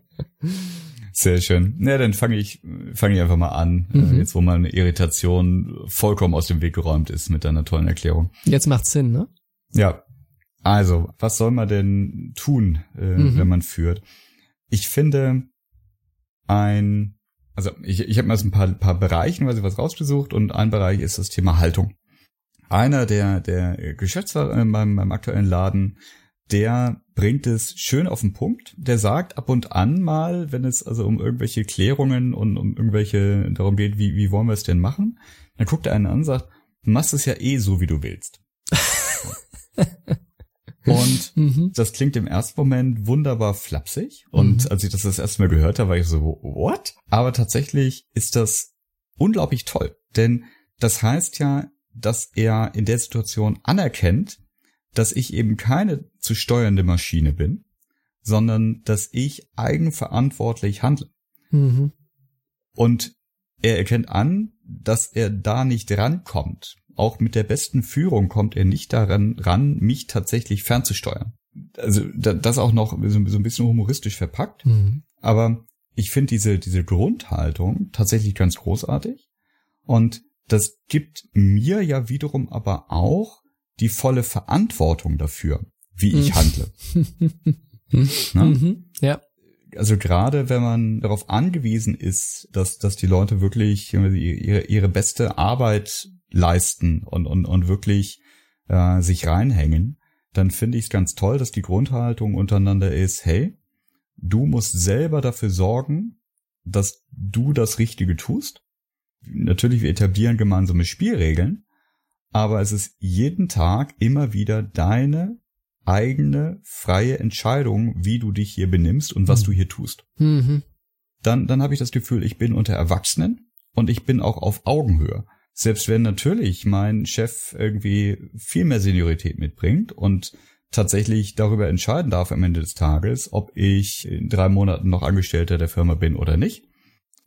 Sehr schön. Na, dann fange ich, fange ich einfach mal an, Mhm. äh, jetzt wo meine Irritation vollkommen aus dem Weg geräumt ist mit deiner tollen Erklärung. Jetzt macht's Sinn, ne? Ja. Also, was soll man denn tun, äh, Mhm. wenn man führt? Ich finde ein, also ich, ich habe mir jetzt ein paar, paar Bereichen quasi was rausgesucht und ein Bereich ist das Thema Haltung. Einer der, der Geschäftsführer in meinem, meinem aktuellen Laden, der bringt es schön auf den Punkt. Der sagt ab und an mal, wenn es also um irgendwelche Klärungen und um irgendwelche, darum geht, wie, wie wollen wir es denn machen, dann guckt er einen an und sagt, du machst es ja eh so, wie du willst. und Mhm. das klingt im ersten Moment wunderbar flapsig. Und Mhm. als ich das das erste Mal gehört habe, war ich so, what? Aber tatsächlich ist das unglaublich toll. Denn das heißt ja, dass er in der Situation anerkennt, dass ich eben keine zu steuernde Maschine bin, sondern dass ich eigenverantwortlich handle. Mhm. Und er erkennt an, dass er da nicht rankommt. Auch mit der besten Führung kommt er nicht daran ran, mich tatsächlich fernzusteuern. Also da- das auch noch so, ein bisschen humoristisch verpackt. Mhm. Aber ich finde diese, diese Grundhaltung tatsächlich ganz großartig. Und das gibt mir ja wiederum aber auch die volle Verantwortung dafür, wie ich mhm. handle. mhm. Ja. Also gerade wenn man darauf angewiesen ist, dass, dass die Leute wirklich ihre, ihre beste Arbeit leisten und, und, und wirklich äh, sich reinhängen, dann finde ich es ganz toll, dass die Grundhaltung untereinander ist, hey, du musst selber dafür sorgen, dass du das Richtige tust. Natürlich, wir etablieren gemeinsame Spielregeln, aber es ist jeden Tag immer wieder deine eigene freie Entscheidung, wie du dich hier benimmst und was mhm. du hier tust. Mhm. Dann, dann habe ich das Gefühl, ich bin unter Erwachsenen und ich bin auch auf Augenhöhe. Selbst wenn natürlich mein Chef irgendwie viel mehr Seniorität mitbringt und tatsächlich darüber entscheiden darf am Ende des Tages, ob ich in drei Monaten noch Angestellter der Firma bin oder nicht.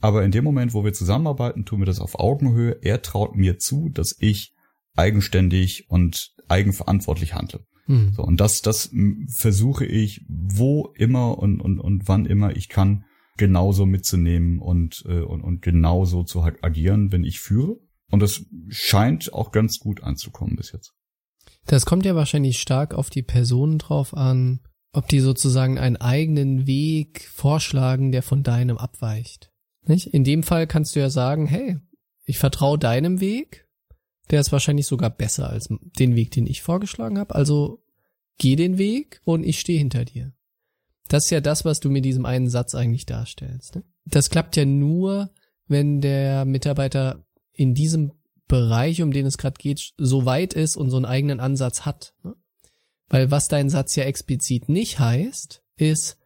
Aber in dem Moment, wo wir zusammenarbeiten, tun wir das auf Augenhöhe. Er traut mir zu, dass ich eigenständig und eigenverantwortlich handle. Mhm. So, und das, das versuche ich, wo immer und, und, und wann immer ich kann, genauso mitzunehmen und, äh, und, und genauso zu agieren, wenn ich führe. Und das scheint auch ganz gut anzukommen bis jetzt. Das kommt ja wahrscheinlich stark auf die Personen drauf an, ob die sozusagen einen eigenen Weg vorschlagen, der von deinem abweicht. Nicht? In dem Fall kannst du ja sagen, hey, ich vertraue deinem Weg, der ist wahrscheinlich sogar besser als den Weg, den ich vorgeschlagen habe, also geh den Weg und ich stehe hinter dir. Das ist ja das, was du mit diesem einen Satz eigentlich darstellst. Ne? Das klappt ja nur, wenn der Mitarbeiter in diesem Bereich, um den es gerade geht, so weit ist und so einen eigenen Ansatz hat. Ne? Weil was dein Satz ja explizit nicht heißt, ist,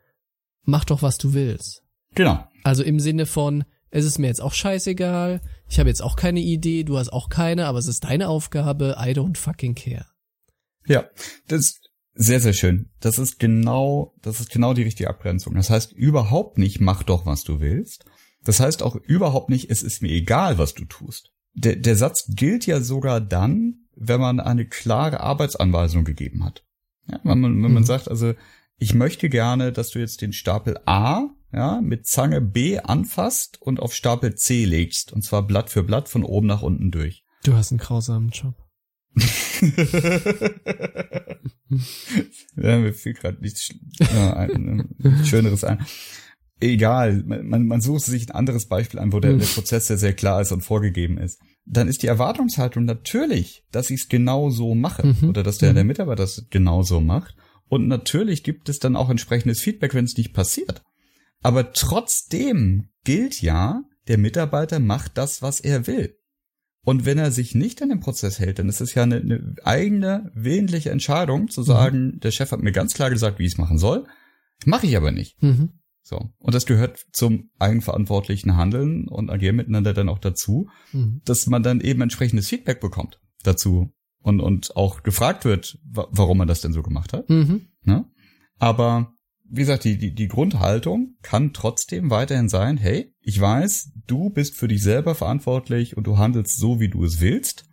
mach doch, was du willst. Genau. Also im Sinne von, es ist mir jetzt auch scheißegal, ich habe jetzt auch keine Idee, du hast auch keine, aber es ist deine Aufgabe, I don't fucking care. Ja, das ist sehr, sehr schön. Das ist genau, das ist genau die richtige Abgrenzung. Das heißt überhaupt nicht, mach doch, was du willst, das heißt auch überhaupt nicht, es ist mir egal, was du tust. Der, der Satz gilt ja sogar dann, wenn man eine klare Arbeitsanweisung gegeben hat. Ja, wenn man, wenn man mhm. sagt, also ich möchte gerne, dass du jetzt den Stapel A ja, mit Zange B anfasst und auf Stapel C legst. Und zwar Blatt für Blatt von oben nach unten durch. Du hast einen grausamen Job. ja, mir fiel gerade nichts ja, ein, ein Schöneres ein egal, man, man sucht sich ein anderes Beispiel an, wo der, der Prozess sehr, sehr klar ist und vorgegeben ist. Dann ist die Erwartungshaltung natürlich, dass ich es genau so mache mhm. oder dass der, der mhm. Mitarbeiter das genau so macht. Und natürlich gibt es dann auch entsprechendes Feedback, wenn es nicht passiert. Aber trotzdem gilt ja, der Mitarbeiter macht das, was er will. Und wenn er sich nicht an den Prozess hält, dann ist es ja eine, eine eigene, willentliche Entscheidung zu mhm. sagen, mhm. der Chef hat mir ganz klar gesagt, wie ich es machen soll. Mache ich aber nicht. Mhm. So. Und das gehört zum eigenverantwortlichen Handeln und Agieren miteinander dann auch dazu, mhm. dass man dann eben entsprechendes Feedback bekommt dazu und, und auch gefragt wird, warum man das denn so gemacht hat. Mhm. Ne? Aber wie gesagt, die, die, die Grundhaltung kann trotzdem weiterhin sein, hey, ich weiß, du bist für dich selber verantwortlich und du handelst so, wie du es willst.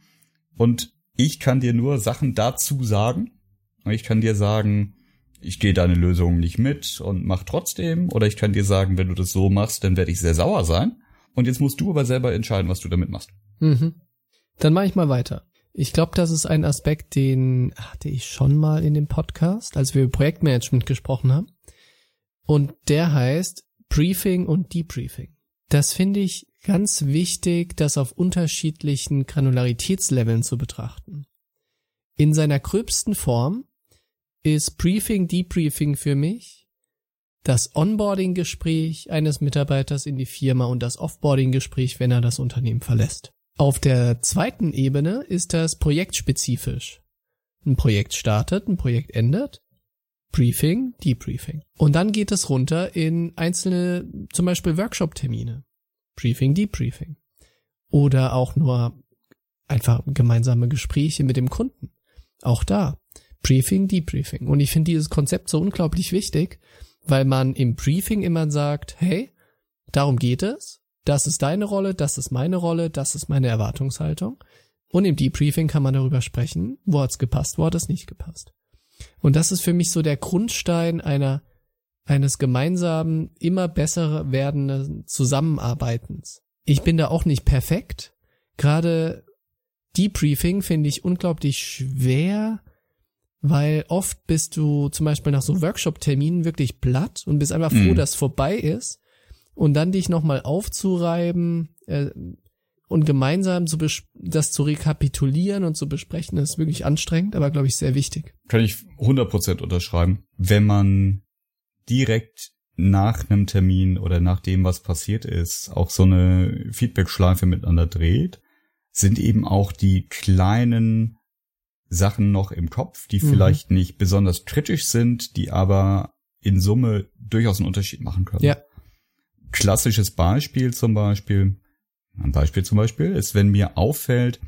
Und ich kann dir nur Sachen dazu sagen. Ich kann dir sagen, ich gehe deine Lösung nicht mit und mach trotzdem. Oder ich kann dir sagen, wenn du das so machst, dann werde ich sehr sauer sein. Und jetzt musst du aber selber entscheiden, was du damit machst. Mhm. Dann mache ich mal weiter. Ich glaube, das ist ein Aspekt, den hatte ich schon mal in dem Podcast, als wir über Projektmanagement gesprochen haben. Und der heißt Briefing und Debriefing. Das finde ich ganz wichtig, das auf unterschiedlichen Granularitätsleveln zu betrachten. In seiner gröbsten Form ist Briefing, Debriefing für mich das Onboarding-Gespräch eines Mitarbeiters in die Firma und das Offboarding-Gespräch, wenn er das Unternehmen verlässt. Auf der zweiten Ebene ist das projektspezifisch. Ein Projekt startet, ein Projekt endet. Briefing, Debriefing. Und dann geht es runter in einzelne, zum Beispiel Workshop-Termine. Briefing, Debriefing. Oder auch nur einfach gemeinsame Gespräche mit dem Kunden. Auch da. Briefing, Debriefing. Und ich finde dieses Konzept so unglaublich wichtig, weil man im Briefing immer sagt, hey, darum geht es, das ist deine Rolle, das ist meine Rolle, das ist meine Erwartungshaltung. Und im Debriefing kann man darüber sprechen, wo hat's gepasst, wo hat es nicht gepasst. Und das ist für mich so der Grundstein einer, eines gemeinsamen, immer besser werdenden Zusammenarbeitens. Ich bin da auch nicht perfekt, gerade Debriefing finde ich unglaublich schwer, weil oft bist du zum Beispiel nach so Workshop-Terminen wirklich platt und bist einfach froh, Mhm. dass vorbei ist und dann dich nochmal aufzureiben äh, und gemeinsam zu das zu rekapitulieren und zu besprechen, ist wirklich anstrengend, aber glaube ich sehr wichtig. Kann ich 100% unterschreiben. Wenn man direkt nach einem Termin oder nach dem, was passiert ist, auch so eine Feedback-Schleife miteinander dreht, sind eben auch die kleinen Sachen noch im Kopf, die Mhm. vielleicht nicht besonders kritisch sind, die aber in Summe durchaus einen Unterschied machen können. Ja. Klassisches Beispiel zum Beispiel, ein Beispiel zum Beispiel ist, wenn mir auffällt,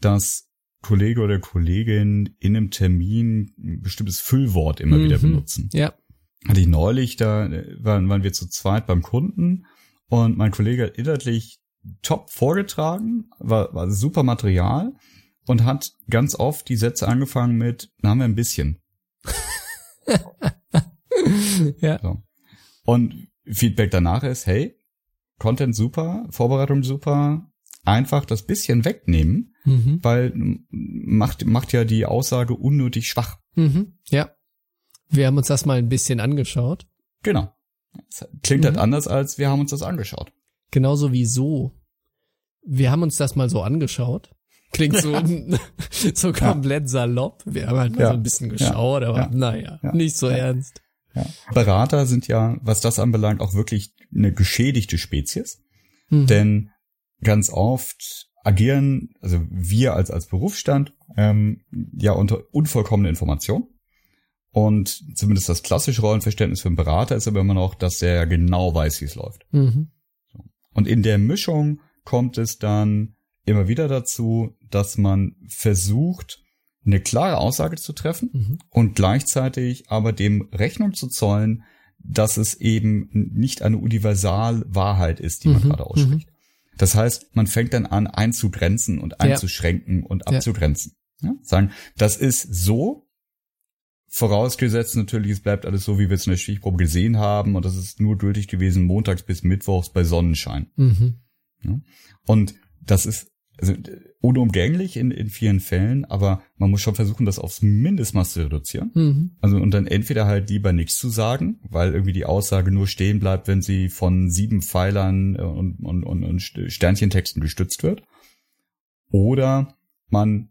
dass Kollege oder Kollegin in einem Termin ein bestimmtes Füllwort immer wieder Mhm. benutzen. Ja. Hatte ich neulich, da äh, waren, waren wir zu zweit beim Kunden und mein Kollege hat inhaltlich top vorgetragen, war, war super Material und hat ganz oft die Sätze angefangen mit, na haben wir ein bisschen. ja. So. Und Feedback danach ist, hey, Content super, Vorbereitung super, einfach das bisschen wegnehmen, Mhm. weil macht, macht ja die Aussage unnötig schwach. Mhm. Ja. Wir haben uns das mal ein bisschen angeschaut. Genau. Das klingt halt Mhm. anders, als wir haben uns das angeschaut. Genauso wie so. Wir haben uns das mal so angeschaut. Klingt so, so komplett salopp. Wir haben halt mal so ein bisschen geschaut, aber Ja. naja, Ja. nicht so ernst. Berater sind ja, was das anbelangt, auch wirklich eine geschädigte Spezies. Mhm. Denn ganz oft agieren, also wir als, als Berufsstand, ähm, ja unter unvollkommene Information. Und zumindest das klassische Rollenverständnis für einen Berater ist aber immer noch, dass der genau weiß, wie es läuft. Mhm. Und in der Mischung kommt es dann immer wieder dazu, dass man versucht, eine klare Aussage zu treffen Mhm. und gleichzeitig aber dem Rechnung zu zollen, dass es eben nicht eine Universalwahrheit ist, die man Mhm, gerade ausspricht. Das heißt, man fängt dann an einzugrenzen und Ja. einzuschränken und Ja. abzugrenzen. Ja? Sagen, das ist so, vorausgesetzt natürlich, es bleibt alles so, wie wir es in der Stichprobe gesehen haben und das ist nur gültig gewesen montags bis mittwochs bei Sonnenschein. Mhm. Und das ist also unumgänglich in, in vielen Fällen, aber man muss schon versuchen, das aufs Mindestmaß zu reduzieren. Mhm. Also und dann entweder halt lieber nichts zu sagen, weil irgendwie die Aussage nur stehen bleibt, wenn sie von sieben Pfeilern äh, und, und, und, und Sternchentexten gestützt wird. Oder man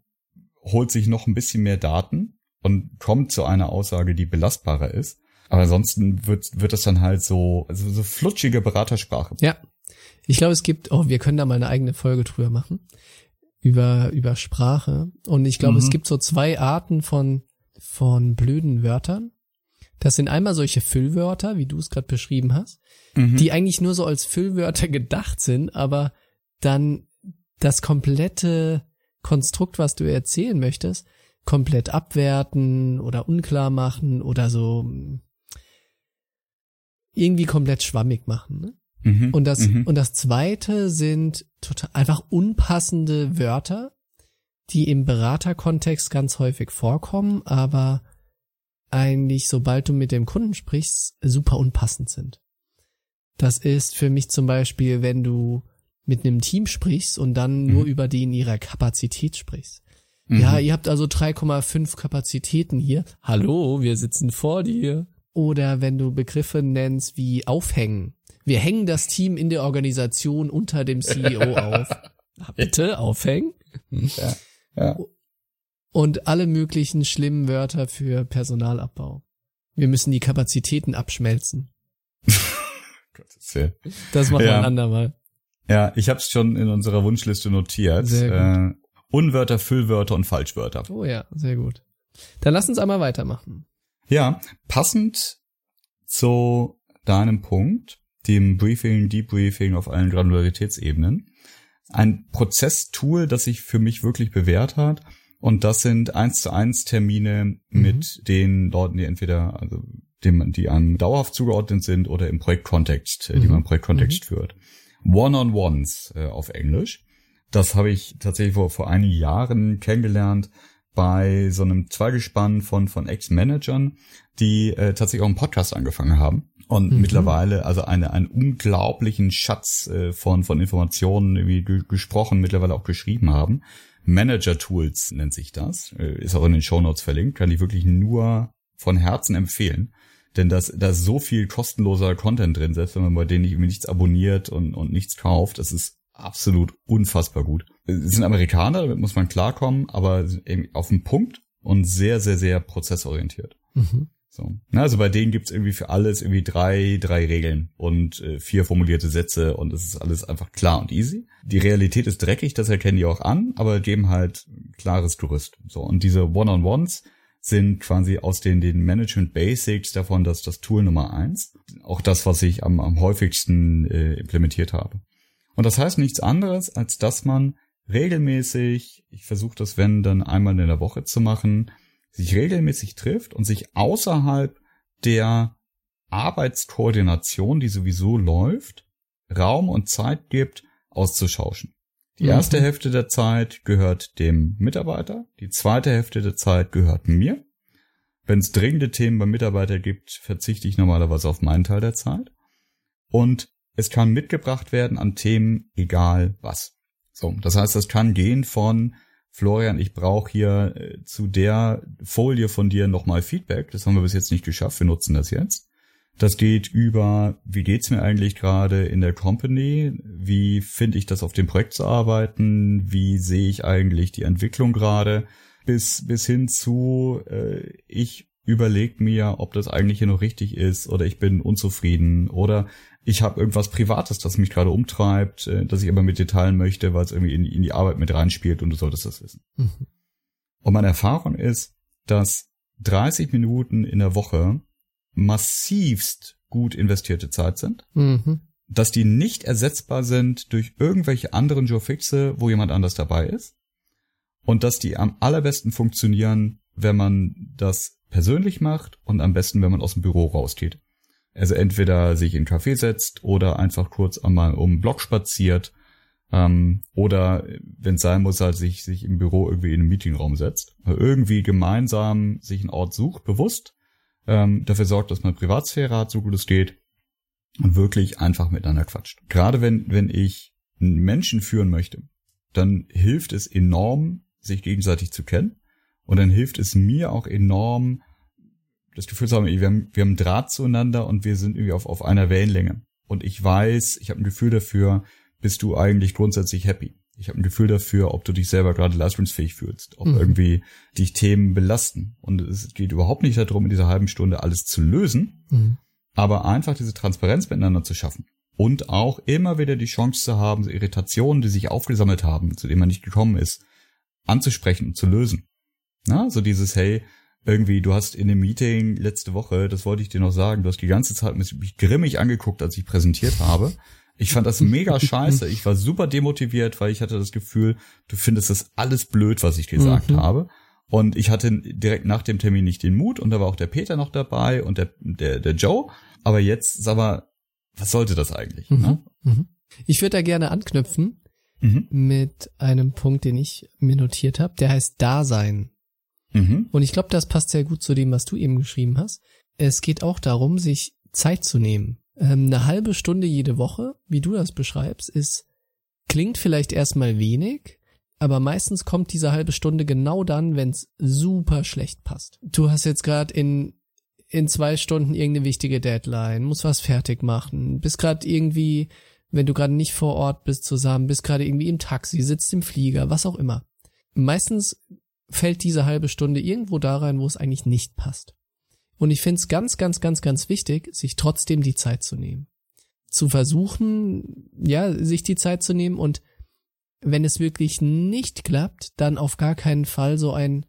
holt sich noch ein bisschen mehr Daten und kommt zu einer Aussage, die belastbarer ist. Aber ansonsten wird, wird das dann halt so, also so flutschige Beratersprache. Ja. Ich glaube, es gibt, oh, wir können da mal eine eigene Folge drüber machen. Über, über Sprache. Und ich glaube, Mhm. es gibt so zwei Arten von, von blöden Wörtern. Das sind einmal solche Füllwörter, wie du es gerade beschrieben hast, Mhm. die eigentlich nur so als Füllwörter gedacht sind, aber dann das komplette Konstrukt, was du erzählen möchtest, komplett abwerten oder unklar machen oder so mm, irgendwie komplett schwammig machen. Ne? Mhm. Und das, Mhm. und das zweite sind total einfach unpassende Wörter, die im Beraterkontext ganz häufig vorkommen, aber eigentlich, sobald du mit dem Kunden sprichst, super unpassend sind. Das ist für mich zum Beispiel, wenn du mit einem Team sprichst und dann nur Mhm. über die in ihrer Kapazität sprichst. Mhm. Ja, ihr habt also 3,5 Kapazitäten hier. Hallo, wir sitzen vor dir. Oder wenn du Begriffe nennst wie aufhängen. Wir hängen das Team in der Organisation unter dem CEO auf. Na, bitte, aufhängen? ja. Und alle möglichen schlimmen Wörter für Personalabbau. Wir müssen die Kapazitäten abschmelzen. Das machen wir Ja. ein andermal. Ja, ich habe es schon in unserer Wunschliste notiert. Sehr Äh, Unwörter, Füllwörter und Falschwörter. Oh ja, sehr gut. Dann lass uns einmal weitermachen. Ja, passend zu deinem Punkt, dem Briefing, Debriefing auf allen Granularitätsebenen. Ein Prozesstool, das sich für mich wirklich bewährt hat. Und das sind eins zu eins Termine mit den Leuten, die entweder, also dem, die einem dauerhaft zugeordnet sind oder im Projektkontext, äh, die Mhm. man im Projektkontext führt. One-on-Ones äh, auf Englisch. Das habe ich tatsächlich vor, vor einigen Jahren kennengelernt, bei so einem Zweigespann von, von Ex-Managern, die äh, tatsächlich auch einen Podcast angefangen haben und mhm. mittlerweile also eine, einen unglaublichen Schatz äh, von, von Informationen wie gesprochen, mittlerweile auch geschrieben haben. Manager Tools nennt sich das, äh, ist auch in den Show Notes verlinkt, kann ich wirklich nur von Herzen empfehlen. Denn das, da ist so viel kostenloser Content drin, selbst wenn man bei denen nicht, irgendwie nichts abonniert und, und nichts kauft. Das ist absolut unfassbar gut. Sie sind Amerikaner, damit muss man klarkommen, aber auf den Punkt und sehr, sehr, sehr prozessorientiert. Mhm. So. Also bei denen gibt's irgendwie für alles irgendwie drei, drei Regeln und äh, vier formulierte Sätze und es ist alles einfach klar und easy. Die Realität ist dreckig, das erkennen die auch an, aber geben halt klares Gerüst. So. Und diese One-on-Ones sind quasi aus den, den Management Basics davon das, das Tool Nummer eins. Auch das, was ich am, am häufigsten äh, implementiert habe. Und das heißt nichts anderes, als dass man regelmäßig, ich versuche das, wenn, dann einmal in der Woche zu machen, sich regelmäßig trifft und sich außerhalb der Arbeitskoordination, die sowieso läuft, Raum und Zeit gibt, auszutauschen. Die mhm. erste mhm. Hälfte der Zeit gehört dem Mitarbeiter, die zweite Hälfte der Zeit gehört mir. Wenn es dringende Themen beim Mitarbeiter gibt, verzichte ich normalerweise auf meinen Teil der Zeit. Und es kann mitgebracht werden an Themen, egal was. So, das heißt, das kann gehen von Florian, ich brauche hier äh, zu der Folie von dir nochmal Feedback. Das haben wir bis jetzt nicht geschafft. Wir nutzen das jetzt. Das geht über, wie geht's mir eigentlich gerade in der Company? Wie finde ich das auf dem Projekt zu arbeiten? Wie sehe ich eigentlich die Entwicklung gerade? Bis, bis hin zu, äh, ich überlege mir, ob das eigentlich hier noch richtig ist oder ich bin unzufrieden oder ich habe irgendwas Privates, das mich gerade umtreibt, äh, das ich aber mit dir teilen möchte, weil es irgendwie in, in, die Arbeit mit reinspielt und du solltest das wissen. Mhm. Und meine Erfahrung ist, dass 30 Minuten in der Woche massivst gut investierte Zeit sind, mhm. dass die nicht ersetzbar sind durch irgendwelche anderen Joe Fixe, wo jemand anders dabei ist und dass die am allerbesten funktionieren, wenn man das persönlich macht und am besten, wenn man aus dem Büro rausgeht. Also entweder sich in einen Café setzt oder einfach kurz einmal um den Block spaziert ähm, oder, wenn es sein muss, halt sich, sich im Büro irgendwie in einen Meetingraum setzt. Irgendwie gemeinsam sich einen Ort sucht, bewusst, ähm, dafür sorgt, dass man Privatsphäre hat, so gut es geht und wirklich einfach miteinander quatscht. Gerade wenn, wenn ich einen Menschen führen möchte, dann hilft es enorm, sich gegenseitig zu kennen und dann hilft es mir auch enorm, das Gefühl zu haben, wir haben, wir haben Draht zueinander und wir sind irgendwie auf, auf einer Wellenlänge. Und ich weiß, ich habe ein Gefühl dafür, bist du eigentlich grundsätzlich happy. Ich habe ein Gefühl dafür, ob du dich selber gerade leistungsfähig fühlst, ob mhm. irgendwie dich Themen belasten. Und es geht überhaupt nicht darum, in dieser halben Stunde alles zu lösen, mhm. aber einfach diese Transparenz miteinander zu schaffen. Und auch immer wieder die Chance zu haben, so Irritationen, die sich aufgesammelt haben, zu denen man nicht gekommen ist, anzusprechen und zu lösen. Na, so dieses, hey, irgendwie, du hast in dem Meeting letzte Woche, das wollte ich dir noch sagen, du hast die ganze Zeit mich grimmig angeguckt, als ich präsentiert habe. Ich fand das mega scheiße. Ich war super demotiviert, weil ich hatte das Gefühl, du findest das alles blöd, was ich gesagt mhm. habe. Und ich hatte direkt nach dem Termin nicht den Mut und da war auch der Peter noch dabei und der, der, der Joe. Aber jetzt, sag mal, was sollte das eigentlich? Mhm. Ne? Mhm. Ich würde da gerne anknüpfen mhm. mit einem Punkt, den ich mir notiert habe. Der heißt Dasein. Mhm. Und ich glaube, das passt sehr gut zu dem, was du eben geschrieben hast. Es geht auch darum, sich Zeit zu nehmen. Ähm, eine halbe Stunde jede Woche, wie du das beschreibst, ist, klingt vielleicht erstmal wenig, aber meistens kommt diese halbe Stunde genau dann, wenn es super schlecht passt. Du hast jetzt gerade in in zwei Stunden irgendeine wichtige Deadline, musst was fertig machen, bist gerade irgendwie, wenn du gerade nicht vor Ort bist zusammen, bist gerade irgendwie im Taxi, sitzt im Flieger, was auch immer. Meistens fällt diese halbe Stunde irgendwo da rein, wo es eigentlich nicht passt. Und ich finde es ganz, ganz, ganz, ganz wichtig, sich trotzdem die Zeit zu nehmen. Zu versuchen, ja, sich die Zeit zu nehmen und wenn es wirklich nicht klappt, dann auf gar keinen Fall so ein,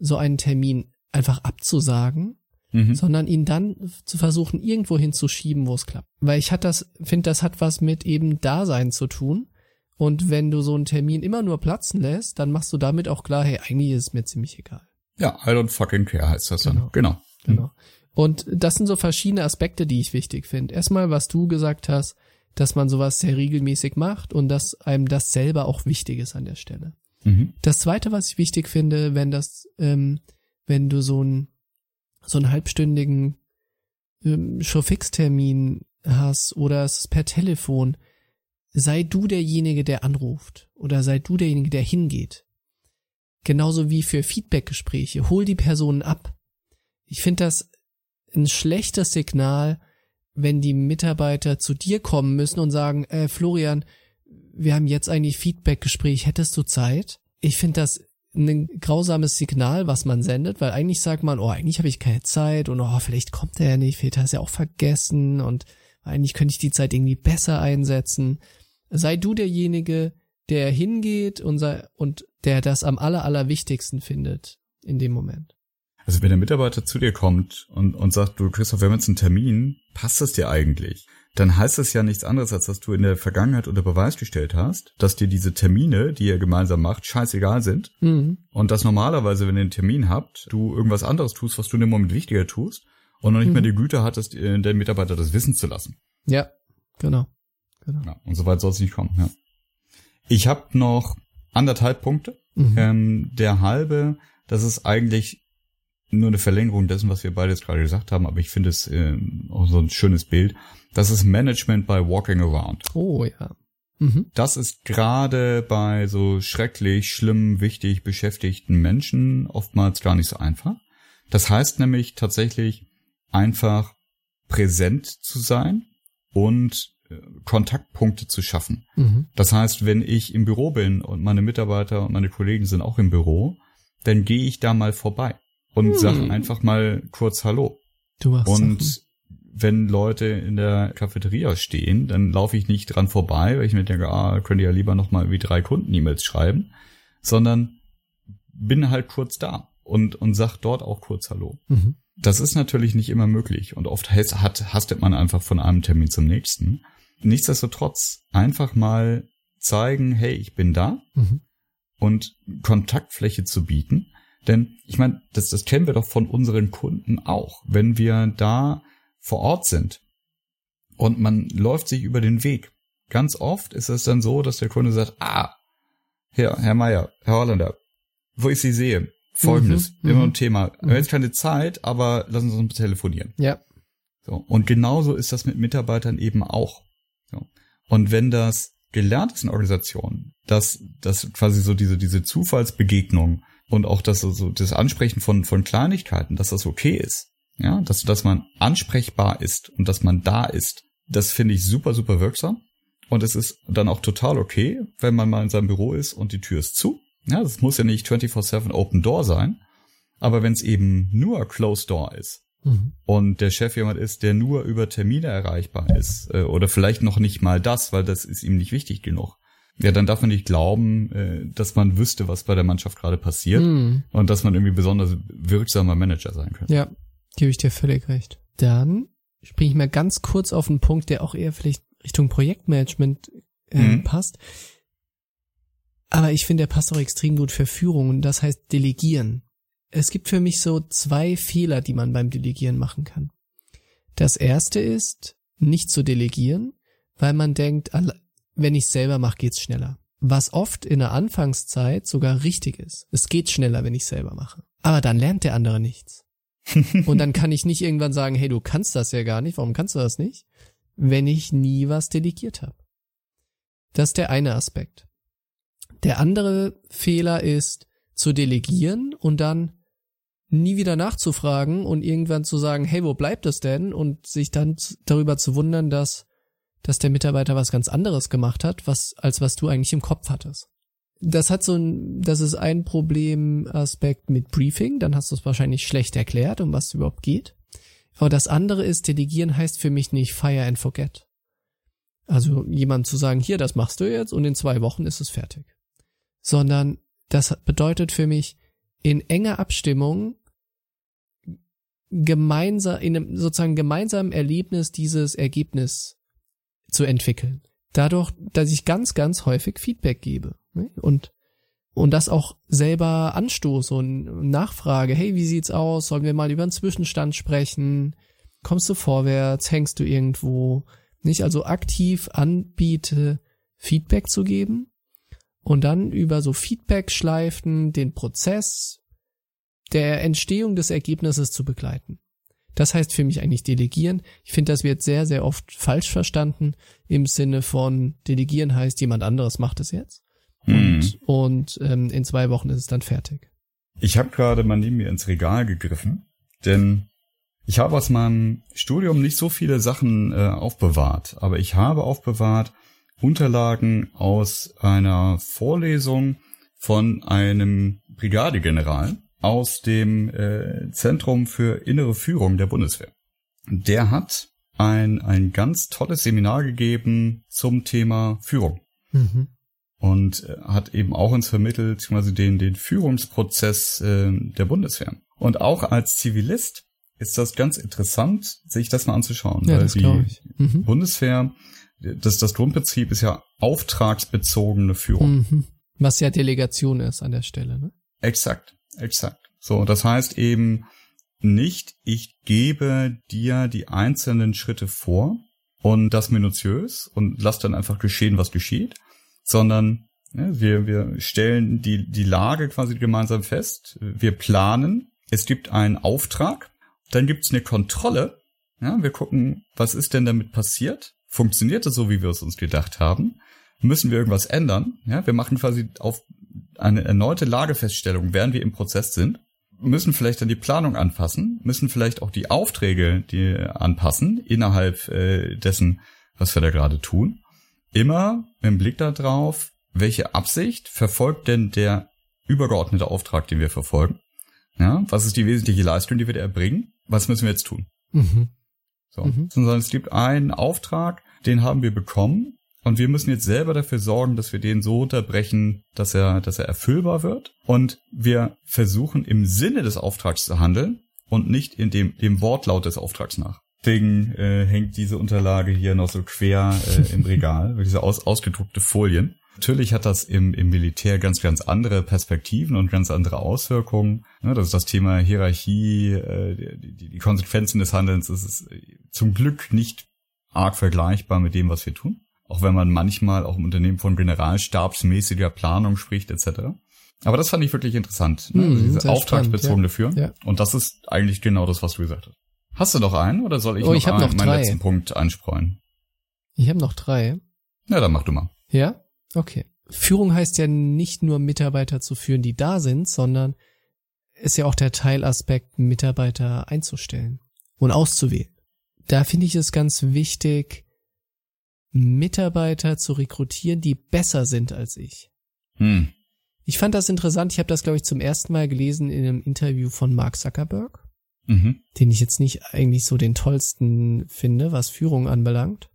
so einen Termin einfach abzusagen, mhm. sondern ihn dann zu versuchen, irgendwo hinzuschieben, wo es klappt. Weil ich hat das, finde, das hat was mit eben Dasein zu tun und wenn du so einen Termin immer nur platzen lässt, dann machst du damit auch klar, hey, eigentlich ist es mir ziemlich egal. Ja, I don't fucking care heißt das genau. dann. Genau. Genau. Und das sind so verschiedene Aspekte, die ich wichtig finde. Erstmal, was du gesagt hast, dass man sowas sehr regelmäßig macht und dass einem das selber auch wichtig ist an der Stelle. Mhm. Das zweite, was ich wichtig finde, wenn das, ähm, wenn du so einen so einen halbstündigen ähm, Showfix-Termin hast oder es ist per Telefon, sei du derjenige, der anruft oder sei du derjenige, der hingeht. Genauso wie für Feedbackgespräche. Hol die Personen ab. Ich finde das ein schlechtes Signal, wenn die Mitarbeiter zu dir kommen müssen und sagen, äh, Florian, wir haben jetzt eigentlich Feedbackgespräch, hättest du Zeit? Ich finde das ein grausames Signal, was man sendet, weil eigentlich sagt man, oh, eigentlich habe ich keine Zeit und oh, vielleicht kommt er ja nicht, vielleicht hat er ja auch vergessen und eigentlich könnte ich die Zeit irgendwie besser einsetzen. Sei du derjenige, der hingeht und, sei, und der das am aller, allerwichtigsten findet in dem Moment. Also wenn der Mitarbeiter zu dir kommt und, und sagt, du Christoph, wir haben jetzt einen Termin, passt das dir eigentlich? Dann heißt das ja nichts anderes, als dass du in der Vergangenheit unter Beweis gestellt hast, dass dir diese Termine, die ihr gemeinsam macht, scheißegal sind. Mhm. Und dass normalerweise, wenn ihr einen Termin habt, du irgendwas anderes tust, was du in dem Moment wichtiger tust und noch nicht Mhm. mehr die Güte hattest, äh, den Mitarbeiter das wissen zu lassen. Ja, genau. Genau. Ja, und so weit soll es nicht kommen. Ja. Ich habe noch anderthalb Punkte. Mhm. Ähm, der halbe, das ist eigentlich nur eine Verlängerung dessen, was wir beide jetzt gerade gesagt haben, aber ich finde es ähm, auch so ein schönes Bild. Das ist Management by Walking Around. Oh ja. Mhm. Das ist gerade bei so schrecklich, schlimm, wichtig beschäftigten Menschen oftmals gar nicht so einfach. Das heißt nämlich tatsächlich einfach präsent zu sein und äh, Kontaktpunkte zu schaffen. Mhm. Das heißt, wenn ich im Büro bin und meine Mitarbeiter und meine Kollegen sind auch im Büro, dann gehe ich da mal vorbei und Hm. sage einfach mal kurz Hallo. Du machst Und Sachen. wenn Leute in der Cafeteria stehen, dann laufe ich nicht dran vorbei, weil ich mir denke, ah, könnt ihr ja lieber noch mal wie drei Kunden-E-Mails schreiben, sondern bin halt kurz da und, und sag dort auch kurz Hallo. Mhm. Das ist natürlich nicht immer möglich und oft hastet man einfach von einem Termin zum nächsten. Nichtsdestotrotz einfach mal zeigen, hey, ich bin da Mhm. und Kontaktfläche zu bieten. Denn ich meine, das, das kennen wir doch von unseren Kunden auch. Wenn wir da vor Ort sind und man läuft sich über den Weg. Ganz oft ist es dann so, dass der Kunde sagt, ah, Herr, Herr Meier, Herr Holländer, wo ich Sie sehe, folgendes, Mhm, immer mhm. ein Thema. Wir haben jetzt keine Zeit, aber lassen Sie uns telefonieren. Ja. So. Und genauso ist das mit Mitarbeitern eben auch. So. Und wenn das gelernt ist in Organisationen, dass, dass quasi so diese, diese Zufallsbegegnung und auch das, so, das Ansprechen von, von Kleinigkeiten, dass das okay ist. Ja, dass, dass man ansprechbar ist und dass man da ist. Das finde ich super, super wirksam. Und es ist dann auch total okay, wenn man mal in seinem Büro ist und die Tür ist zu. Ja, das muss ja nicht 24-7 Open Door sein. Aber wenn es eben nur Closed Door ist, Mhm. und der Chef jemand ist, der nur über Termine erreichbar ist äh, oder vielleicht noch nicht mal das, weil das ist ihm nicht wichtig genug. Ja, dann darf man nicht glauben, äh, dass man wüsste, was bei der Mannschaft gerade passiert Mhm. und dass man irgendwie besonders wirksamer Manager sein könnte. Ja, gebe ich dir völlig recht. Dann springe ich mal ganz kurz auf einen Punkt, der auch eher vielleicht Richtung Projektmanagement äh, Mhm. passt. Aber ich finde, der passt auch extrem gut für Führung und das heißt Delegieren. Es gibt für mich so zwei Fehler, die man beim Delegieren machen kann. Das erste ist, nicht zu delegieren, weil man denkt, wenn ich selber mache, geht's schneller. Was oft in der Anfangszeit sogar richtig ist. Es geht schneller, wenn ich selber mache. Aber dann lernt der andere nichts. Und dann kann ich nicht irgendwann sagen, hey, du kannst das ja gar nicht, warum kannst du das nicht? Wenn ich nie was delegiert habe. Das ist der eine Aspekt. Der andere Fehler ist zu delegieren und dann nie wieder nachzufragen und irgendwann zu sagen, hey, wo bleibt es denn? Und sich dann darüber zu wundern, dass, dass der Mitarbeiter was ganz anderes gemacht hat, was, als was du eigentlich im Kopf hattest. Das hat so ein, das ist ein Problemaspekt mit Briefing, dann hast du es wahrscheinlich schlecht erklärt, um was es überhaupt geht. Aber das andere ist, delegieren heißt für mich nicht fire and forget. Also jemand zu sagen, hier, das machst du jetzt und in zwei Wochen ist es fertig. Sondern das bedeutet für mich, in enger Abstimmung gemeinsam, in einem sozusagen gemeinsamen Erlebnis dieses Ergebnis zu entwickeln. Dadurch, dass ich ganz, ganz häufig Feedback gebe. ne? Und, und das auch selber anstoße und nachfrage, hey, wie sieht's aus? Sollen wir mal über einen Zwischenstand sprechen? Kommst du vorwärts? Hängst du irgendwo? Nicht also aktiv anbiete, Feedback zu geben und dann über so Feedback-Schleifen den Prozess der Entstehung des Ergebnisses zu begleiten. Das heißt für mich eigentlich delegieren. Ich finde, das wird sehr, sehr oft falsch verstanden im Sinne von delegieren heißt, jemand anderes macht es jetzt. Und, hm. und ähm, in zwei Wochen ist es dann fertig. Ich habe gerade mal neben mir ins Regal gegriffen, denn ich habe aus meinem Studium nicht so viele Sachen äh, aufbewahrt, aber ich habe aufbewahrt Unterlagen aus einer Vorlesung von einem Brigadegeneral aus dem äh, Zentrum für innere Führung der Bundeswehr. Der hat ein, ein ganz tolles Seminar gegeben zum Thema Führung. Mhm. Und äh, hat eben auch uns vermittelt, quasi den, den Führungsprozess äh, der Bundeswehr. Und auch als Zivilist ist das ganz interessant, sich das mal anzuschauen. Ja, weil das die ich. Mhm. Bundeswehr, das, das Grundprinzip ist ja auftragsbezogene Führung. Mhm. Was ja Delegation ist an der Stelle, ne? Exakt, exakt. So, das heißt eben nicht, ich gebe dir die einzelnen Schritte vor und das minutiös und lass dann einfach geschehen, was geschieht, sondern ja, wir, wir stellen die, die Lage quasi gemeinsam fest, wir planen, es gibt einen Auftrag, dann gibt's eine Kontrolle. Ja, wir gucken, was ist denn damit passiert? Funktioniert es so, wie wir es uns gedacht haben? Müssen wir irgendwas ändern? Ja, wir machen quasi auf eine erneute Lagefeststellung, während wir im Prozess sind. Müssen vielleicht dann die Planung anpassen, müssen vielleicht auch die Aufträge die anpassen innerhalb äh, dessen, was wir da gerade tun. Immer im Blick darauf, welche Absicht verfolgt denn der übergeordnete Auftrag, den wir verfolgen? Ja, was ist die wesentliche Leistung, die wir da erbringen? Was müssen wir jetzt tun? Mhm. So, mhm. sondern es gibt einen Auftrag, den haben wir bekommen und wir müssen jetzt selber dafür sorgen, dass wir den so unterbrechen, dass er, dass er erfüllbar wird. Und wir versuchen im Sinne des Auftrags zu handeln und nicht in dem, dem Wortlaut des Auftrags nach. Deswegen äh, hängt diese Unterlage hier noch so quer äh, im Regal, diese aus, ausgedruckte Folien. Natürlich hat das im, im Militär ganz, ganz andere Perspektiven und ganz andere Auswirkungen. Das ist das Thema Hierarchie, äh, die, die Konsequenzen des Handelns. Das ist zum Glück nicht arg vergleichbar mit dem, was wir tun. Auch wenn man manchmal auch im Unternehmen von generalstabsmäßiger Planung spricht, etc. Aber das fand ich wirklich interessant. Ne? Also diese auftragsbezogene ja. Führen. Ja. Und das ist eigentlich genau das, was du gesagt hast. Hast du noch einen oder soll ich oh, noch, ich einen, noch meinen letzten Punkt einstreuen? Ich habe noch drei. Ja, dann mach du mal. Ja? Okay. Führung heißt ja nicht nur Mitarbeiter zu führen, die da sind, sondern ist ja auch der Teilaspekt, Mitarbeiter einzustellen und auszuwählen. Da finde ich es ganz wichtig, Mitarbeiter zu rekrutieren, die besser sind als ich. Hm. Ich fand das interessant. Ich habe das, glaube ich, zum ersten Mal gelesen in einem Interview von Mark Zuckerberg, mhm. den ich jetzt nicht eigentlich so den tollsten finde, was Führung anbelangt.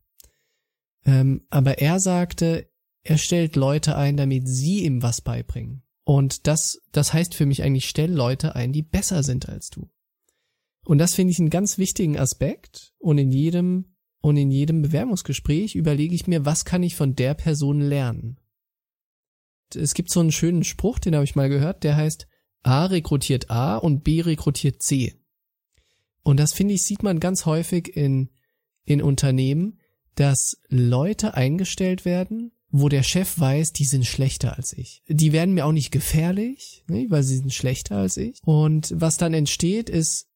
Ähm, aber er sagte, er stellt Leute ein, damit sie ihm was beibringen. Und das, das heißt für mich eigentlich, stell Leute ein, die besser sind als du. Und das finde ich einen ganz wichtigen Aspekt. Und in jedem, und in jedem Bewerbungsgespräch überlege ich mir, was kann ich von der Person lernen? Es gibt so einen schönen Spruch, den habe ich mal gehört, der heißt, A rekrutiert A und B rekrutiert C. Und das finde ich, sieht man ganz häufig in, in Unternehmen, dass Leute eingestellt werden, wo der Chef weiß, die sind schlechter als ich. Die werden mir auch nicht gefährlich, ne, weil sie sind schlechter als ich. Und was dann entsteht, ist,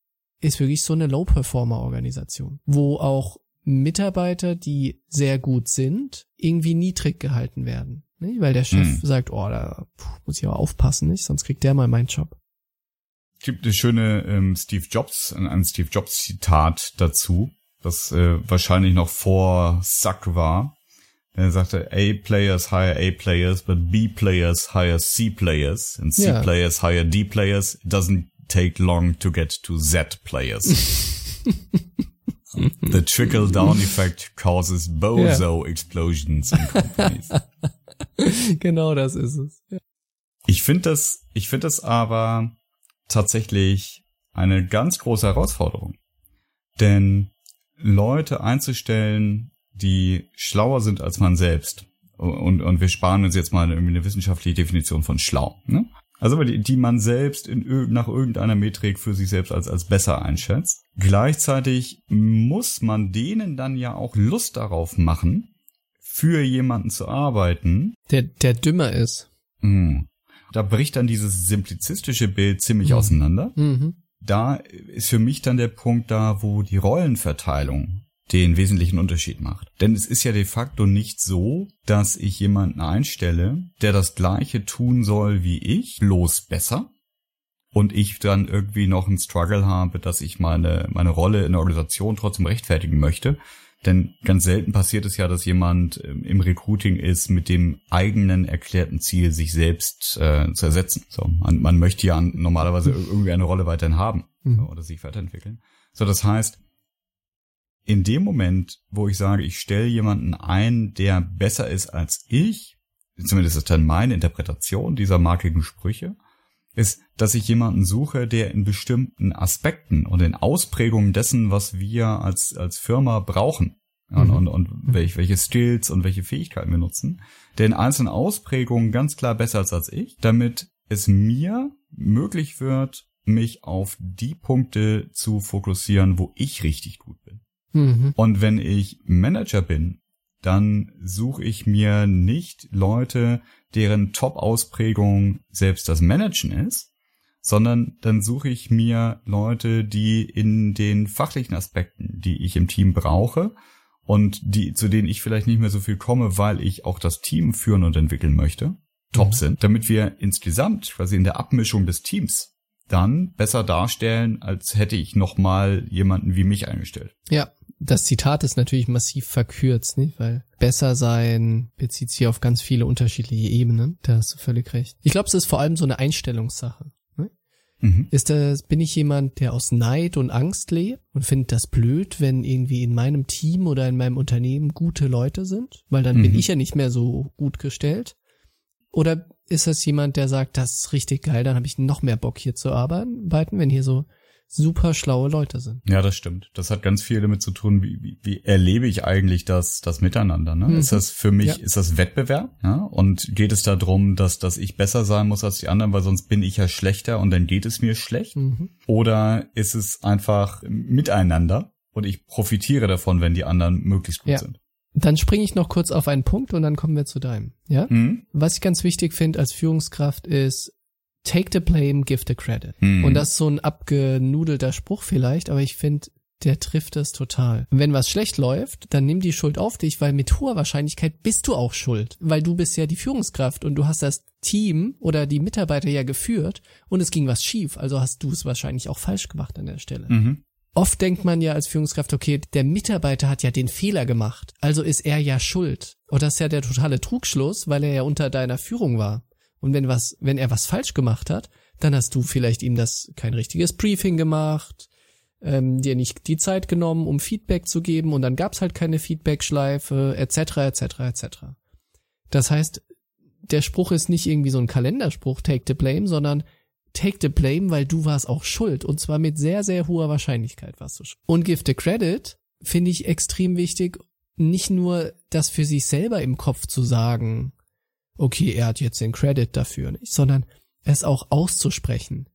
ist wirklich so eine Low-Performer-Organisation, wo auch Mitarbeiter, die sehr gut sind, irgendwie niedrig gehalten werden. Ne, weil der Chef hm. sagt, oh, da muss ich aber aufpassen, nicht? sonst kriegt der mal meinen Job. Es gibt eine schöne ähm, Steve Jobs, ein Steve Jobs Zitat dazu, das äh, wahrscheinlich noch vor Sack war er sagte, A-Players hire A-Players, but B-Players hire C-Players, and C-Players hire D-Players. It doesn't take long to get to Z-Players. The trickle-down effect causes bozo yeah. explosions in companies. genau das ist es. Ja. Ich finde das, ich finde das aber tatsächlich eine ganz große Herausforderung. Denn Leute einzustellen, die schlauer sind als man selbst. Und, und wir sparen uns jetzt mal irgendwie eine wissenschaftliche Definition von schlau. Ne? Also die, die man selbst in, nach irgendeiner Metrik für sich selbst als, als besser einschätzt. Gleichzeitig muss man denen dann ja auch Lust darauf machen, für jemanden zu arbeiten, Der, der dümmer ist. mh, da bricht dann dieses simplizistische Bild ziemlich Mhm. auseinander. Mhm. Da ist für mich dann der Punkt da, wo die Rollenverteilung den wesentlichen Unterschied macht. Denn es ist ja de facto nicht so, dass ich jemanden einstelle, der das gleiche tun soll wie ich, bloß besser. Und ich dann irgendwie noch einen Struggle habe, dass ich meine, meine Rolle in der Organisation trotzdem rechtfertigen möchte. Denn ganz selten passiert es ja, dass jemand ähm, im Recruiting ist mit dem eigenen erklärten Ziel, sich selbst äh, zu ersetzen. So, man, man möchte ja normalerweise irgendwie eine Rolle weiterhin haben Mhm. oder sich weiterentwickeln. So, das heißt, in dem Moment, wo ich sage, ich stelle jemanden ein, der besser ist als ich, zumindest ist dann meine Interpretation dieser markigen Sprüche, ist, dass ich jemanden suche, der in bestimmten Aspekten und in Ausprägungen dessen, was wir als, als Firma brauchen, ja, Mhm. und, und welche, welche Skills und welche Fähigkeiten wir nutzen, der in einzelnen Ausprägungen ganz klar besser ist als ich, damit es mir möglich wird, mich auf die Punkte zu fokussieren, wo ich richtig gut bin. Mhm. Und wenn ich Manager bin, dann suche ich mir nicht Leute, deren Top-Ausprägung selbst das Managen ist, sondern dann suche ich mir Leute, die in den fachlichen Aspekten, die ich im Team brauche und die, zu denen ich vielleicht nicht mehr so viel komme, weil ich auch das Team führen und entwickeln möchte, top Mhm. sind, damit wir insgesamt quasi in der Abmischung des Teams dann besser darstellen, als hätte ich nochmal jemanden wie mich eingestellt. Ja, das Zitat ist natürlich massiv verkürzt, nicht? Weil besser sein bezieht sich auf ganz viele unterschiedliche Ebenen. Da hast du völlig recht. Ich glaube, es ist vor allem so eine Einstellungssache. Ne? Mhm. Ist das, bin ich jemand, der aus Neid und Angst lebt und findet das blöd, wenn irgendwie in meinem Team oder in meinem Unternehmen gute Leute sind? Weil dann bin Mhm. ich ja nicht mehr so gut gestellt. Oder ist das jemand, der sagt, das ist richtig geil, dann habe ich noch mehr Bock hier zu arbeiten, wenn hier so super schlaue Leute sind. Ja, das stimmt. Das hat ganz viel damit zu tun, wie, wie, wie erlebe ich eigentlich das, das Miteinander. Ne? Mhm. Ist das für mich, Ja. ist das Wettbewerb? Ja? Und geht es darum, dass, dass ich besser sein muss als die anderen, weil sonst bin ich ja schlechter und dann geht es mir schlecht? Mhm. Oder ist es einfach miteinander und ich profitiere davon, wenn die anderen möglichst gut Ja. sind? Dann springe ich noch kurz auf einen Punkt und dann kommen wir zu deinem. Ja? Mhm. Was ich ganz wichtig finde als Führungskraft ist, take the blame, give the credit. Mhm. Und das ist so ein abgenudelter Spruch vielleicht, aber ich finde, der trifft es total. Wenn was schlecht läuft, dann nimm die Schuld auf dich, weil mit hoher Wahrscheinlichkeit bist du auch schuld. Weil du bist ja die Führungskraft und du hast das Team oder die Mitarbeiter ja geführt und es ging was schief, also hast du es wahrscheinlich auch falsch gemacht an der Stelle. Mhm. Oft denkt man ja als Führungskraft, okay, der Mitarbeiter hat ja den Fehler gemacht, also ist er ja schuld. Und das ist ja der totale Trugschluss, weil er ja unter deiner Führung war. Und wenn was, wenn er was falsch gemacht hat, dann hast du vielleicht ihm das kein richtiges Briefing gemacht, ähm, dir nicht die Zeit genommen, um Feedback zu geben und dann gab's halt keine Feedbackschleife, etc., etc., etc. Das heißt, der Spruch ist nicht irgendwie so ein Kalenderspruch, take the blame, sondern take the blame, weil du warst auch schuld. Und zwar mit sehr, sehr hoher Wahrscheinlichkeit warst du schuld. Und give the credit finde ich extrem wichtig, nicht nur das für sich selber im Kopf zu sagen, okay, er hat jetzt den Credit dafür, nicht, sondern es auch auszusprechen.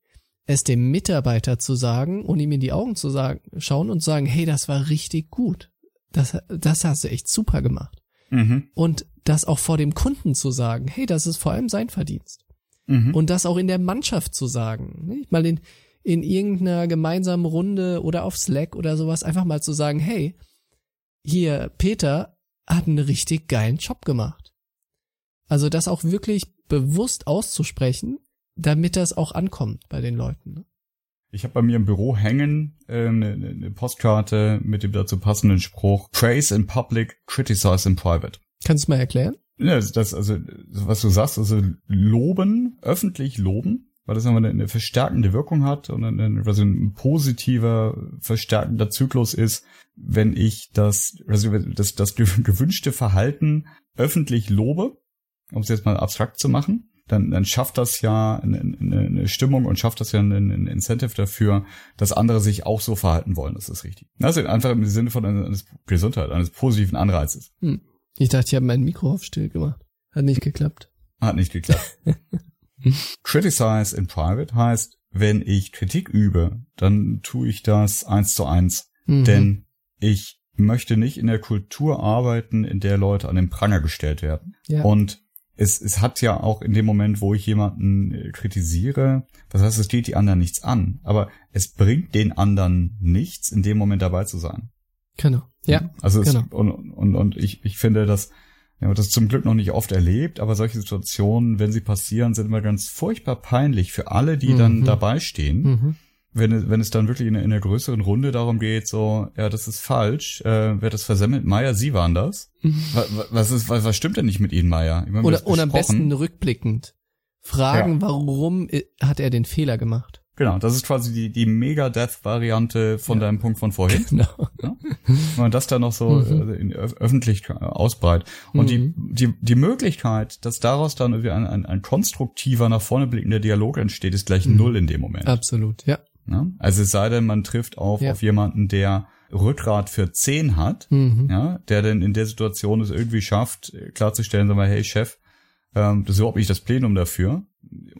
Es dem Mitarbeiter zu sagen und ihm in die Augen zu sagen, schauen und sagen, hey, das war richtig gut. Das, das hast du echt super gemacht. Mhm. Und das auch vor dem Kunden zu sagen, hey, das ist vor allem sein Verdienst. Mhm. Und das auch in der Mannschaft zu sagen. Nicht? Mal in, in irgendeiner gemeinsamen Runde oder auf Slack oder sowas einfach mal zu sagen, hey, hier, Peter hat einen richtig geilen Job gemacht. Also das auch wirklich bewusst auszusprechen, damit das auch ankommt bei den Leuten. Ne? Ich habe bei mir im Büro hängen äh, eine, eine Postkarte mit dem dazu passenden Spruch Praise in public, criticize in private. Kannst du mal erklären? Ja, das, das also was du sagst, also loben, öffentlich loben, weil das einfach eine, verstärkende Wirkung hat und ein, also ein positiver, verstärkender Zyklus ist, wenn ich das, also das, das gewünschte Verhalten öffentlich lobe, um es jetzt mal abstrakt zu machen, dann, dann schafft das ja eine, eine, Stimmung und schafft das ja ein, ein Incentive dafür, dass andere sich auch so verhalten wollen. Das ist richtig. Also einfach im Sinne von eines Gesundheit, eines positiven Anreizes. Hm. Ich dachte, ich habe mein Mikro auf still gemacht. Hat nicht geklappt. Hat nicht geklappt. Criticize in private heißt, wenn ich Kritik übe, dann tue ich das eins zu eins. Mhm. Denn ich möchte nicht in der Kultur arbeiten, in der Leute an den Pranger gestellt werden. Ja. Und es, es hat ja auch in dem Moment, wo ich jemanden äh, kritisiere, das heißt, es geht die anderen nichts an, aber es bringt den anderen nichts, in dem Moment dabei zu sein. Genau. Ja. Also genau. es, und, und, und ich, ich finde, dass ja, das zum Glück noch nicht oft erlebt, aber solche Situationen, wenn sie passieren, sind immer ganz furchtbar peinlich für alle, die Mhm. dann dabei stehen. Mhm. Wenn, es- wenn es dann wirklich in, einer- in einer größeren Runde darum geht, so, ja, das ist falsch, äh, wer das versemmelt? Meier, Sie waren das. Wa- wa- Was, ist, was, was stimmt denn nicht mit Ihnen, Meier? Wir Oder, oder am besten rückblickend. Fragen, Ja. warum hat er den Fehler gemacht? Genau, das ist quasi die, die Mega-Death-Variante von Ja. deinem Punkt von vorhin. Genau. Wenn man das dann noch so Mhm. äh, in, öf öffentlich ausbreitet. Und die, die, die Möglichkeit, dass daraus dann irgendwie ein, ein, ein konstruktiver, nach vorne blickender Dialog entsteht, ist gleich Mhm. null in dem Moment. Absolut, ja. Ne? Also es sei denn, man trifft auf, Ja. auf jemanden, der Rückgrat für 10 hat, Mhm. ja, der denn in der Situation es irgendwie schafft, äh, klarzustellen, sag mal, hey Chef, ähm, das ist überhaupt nicht das Plenum dafür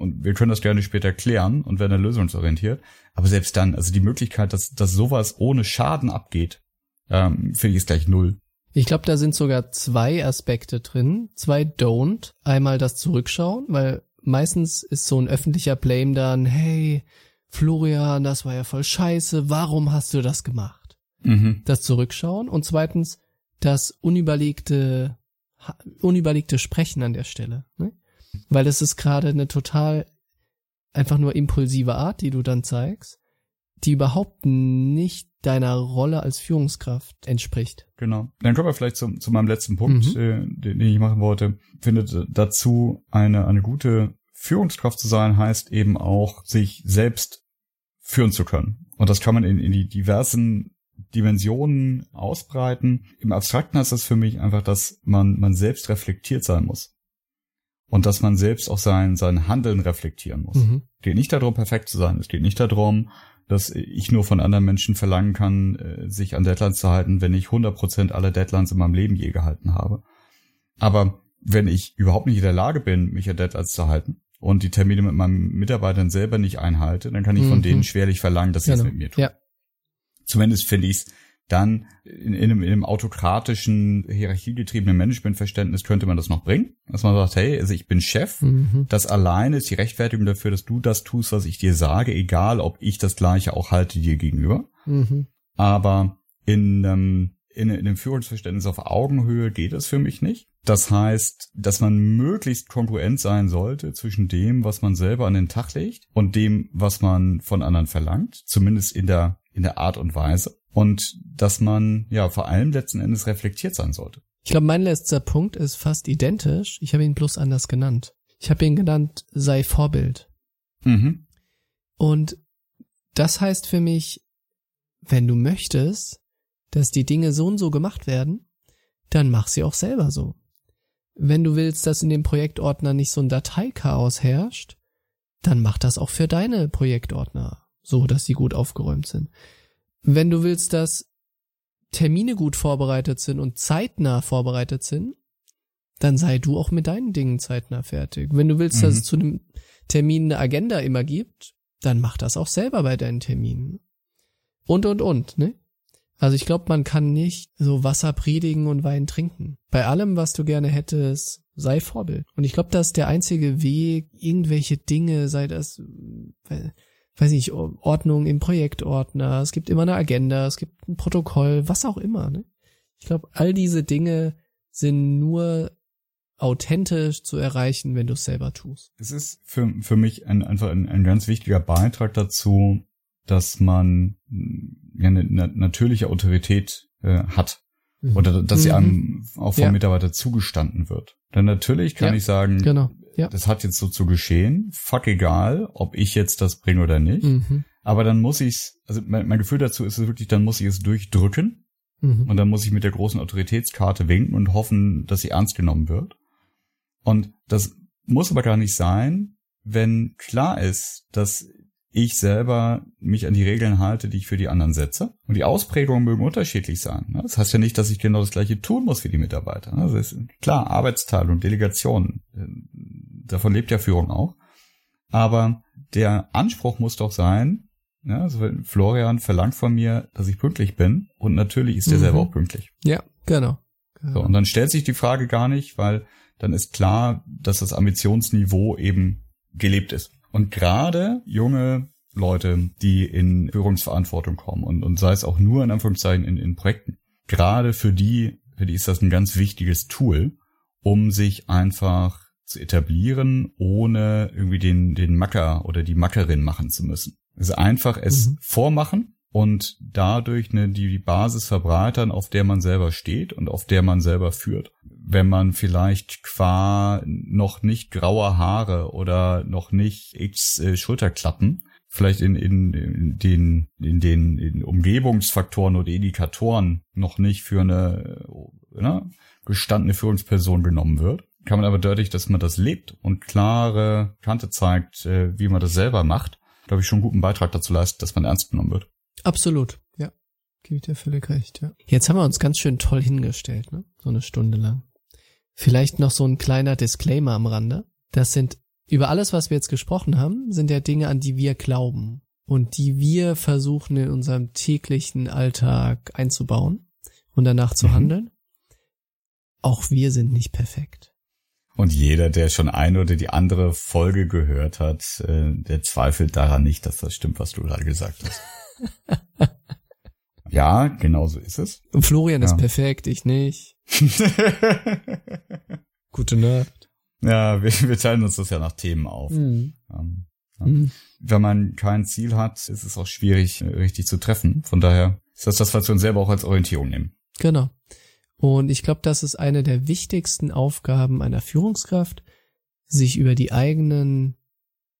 und wir können das gerne später klären und werden dann lösungsorientiert. Aber selbst dann, also die Möglichkeit, dass, dass sowas ohne Schaden abgeht, ähm, finde ich ist gleich null. Ich glaube, da sind sogar zwei Aspekte drin. Zwei Don't. Einmal das Zurückschauen, weil meistens ist so ein öffentlicher Blame dann, hey, Florian, das war ja voll scheiße, warum hast du das gemacht? Mhm. Das Zurückschauen und zweitens das unüberlegte, unüberlegte Sprechen an der Stelle. Ne? Weil es ist gerade eine total einfach nur impulsive Art, die du dann zeigst, die überhaupt nicht deiner Rolle als Führungskraft entspricht. Genau. Dann kommen wir vielleicht zum, zu meinem letzten Punkt, Mhm. äh, den, den ich machen wollte. Ich finde d- dazu eine, eine gute Führungskraft zu sein, heißt eben auch, sich selbst führen zu können. Und das kann man in, in die diversen Dimensionen ausbreiten. Im Abstrakten heißt das für mich einfach, dass man, man selbst reflektiert sein muss. Und dass man selbst auch sein, sein Handeln reflektieren muss. Mhm. Es geht nicht darum, perfekt zu sein. Es geht nicht darum, dass ich nur von anderen Menschen verlangen kann, äh, sich an Deadlines zu halten, wenn ich 100% aller Deadlines in meinem Leben je gehalten habe. Aber wenn ich überhaupt nicht in der Lage bin, mich an Deadlines zu halten und die Termine mit meinen Mitarbeitern selber nicht einhalte, dann kann ich von Mhm. denen schwerlich verlangen, dass sie es Genau. mit mir tun. Ja. Zumindest finde ich es dann in, in, einem, in einem autokratischen, hierarchiegetriebenen Managementverständnis könnte man das noch bringen. Dass man sagt, hey, also ich bin Chef, Mhm. das alleine ist die Rechtfertigung dafür, dass du das tust, was ich dir sage, egal ob ich das gleiche auch halte dir gegenüber. Mhm. Aber in, ähm, in, in dem Führungsverständnis auf Augenhöhe geht es für mich nicht. Das heißt, dass man möglichst kongruent sein sollte zwischen dem, was man selber an den Tag legt und dem, was man von anderen verlangt, zumindest in der, in der Art und Weise. Und dass man ja vor allem letzten Endes reflektiert sein sollte. Ich glaube, mein letzter Punkt ist fast identisch. Ich habe ihn bloß anders genannt. Ich habe ihn genannt, sei Vorbild. Mhm. Und das heißt für mich, wenn du möchtest, dass die Dinge so und so gemacht werden, dann mach sie auch selber so. Wenn du willst, dass in dem Projektordner nicht so ein Dateikaos herrscht, dann mach das auch für deine Projektordner, so dass sie gut aufgeräumt sind. Wenn du willst, dass Termine gut vorbereitet sind und zeitnah vorbereitet sind, dann sei du auch mit deinen Dingen zeitnah fertig. Wenn du willst, dass Mhm. es zu einem Termin eine Agenda immer gibt, dann mach das auch selber bei deinen Terminen. Und, und, und, ne? Also ich glaube, man kann nicht so Wasser predigen und Wein trinken. Bei allem, was du gerne hättest, sei Vorbild. Und ich glaube, das ist der einzige Weg, irgendwelche Dinge, sei das, äh, weiß nicht, Ordnung im Projektordner, es gibt immer eine Agenda, es gibt ein Protokoll, was auch immer, ne? Ich glaube, all diese Dinge sind nur authentisch zu erreichen, wenn du es selber tust. Es ist für, für mich ein, einfach ein, ein ganz wichtiger Beitrag dazu, dass man mh, ja, eine, eine natürliche Autorität äh, hat oder dass sie Mhm. einem auch vom Ja. Mitarbeiter zugestanden wird. Denn natürlich kann Ja, ich sagen, Genau, ja. das hat jetzt so zu geschehen, fuck egal, ob ich jetzt das bringe oder nicht. Mhm. Aber dann muss ich's, also mein, mein Gefühl dazu ist es wirklich, dann muss ich es durchdrücken Mhm. und dann muss ich mit der großen Autoritätskarte winken und hoffen, dass sie ernst genommen wird. Und das muss aber gar nicht sein, wenn klar ist, dass ich selber mich an die Regeln halte, die ich für die anderen setze. Und die Ausprägungen mögen unterschiedlich sein. ne? Das heißt ja nicht, dass ich genau das gleiche tun muss wie die Mitarbeiter. Also ist klar, Arbeitsteilung, Delegation, äh, davon lebt ja Führung auch. Aber der Anspruch muss doch sein, Ja, also Florian verlangt von mir, dass ich pünktlich bin und natürlich ist er Mhm. selber auch pünktlich. Ja, genau. So, und dann stellt sich die Frage gar nicht, weil dann ist klar, dass das Ambitionsniveau eben gelebt ist. Und gerade junge Leute, die in Führungsverantwortung kommen und, und sei es auch nur in Anführungszeichen in, in Projekten, gerade für die, für die ist das ein ganz wichtiges Tool, um sich einfach zu etablieren, ohne irgendwie den, den Macker oder die Mackerin machen zu müssen. Es ist einfach es Mhm. vormachen und dadurch eine, die, die Basis verbreitern, auf der man selber steht und auf der man selber führt. Wenn man vielleicht qua noch nicht grauer Haare oder noch nicht X äh, Schulterklappen vielleicht in, in, in den, in den in Umgebungsfaktoren oder Indikatoren noch nicht für eine ne, gestandene Führungsperson genommen wird, kann man aber dadurch, dass man das lebt und klare Kante zeigt, äh, wie man das selber macht, glaube ich, schon einen guten Beitrag dazu leistet, dass man ernst genommen wird. Absolut, ja. Gebe ich dir völlig recht, ja. Jetzt haben wir uns ganz schön toll hingestellt, ne? So eine Stunde lang. Vielleicht noch so ein kleiner Disclaimer am Rande. Das sind, über alles, was wir jetzt gesprochen haben, sind ja Dinge, an die wir glauben und die wir versuchen in unserem täglichen Alltag einzubauen und danach zu Mhm. handeln. Auch wir sind nicht perfekt. Und jeder, der schon eine oder die andere Folge gehört hat, äh, der zweifelt daran nicht, dass das stimmt, was du gerade gesagt hast. ja, genau so ist es. Und Florian ist Ja. perfekt, ich nicht. Gute Nacht. ja, wir, wir teilen uns das ja nach Themen auf. Mhm. Ähm, Mhm. wenn man kein Ziel hat, ist es auch schwierig, äh, richtig zu treffen. Von daher ist das das, was wir uns selber auch als Orientierung nehmen. Genau. Und ich glaube, das ist eine der wichtigsten Aufgaben einer Führungskraft, sich über die eigenen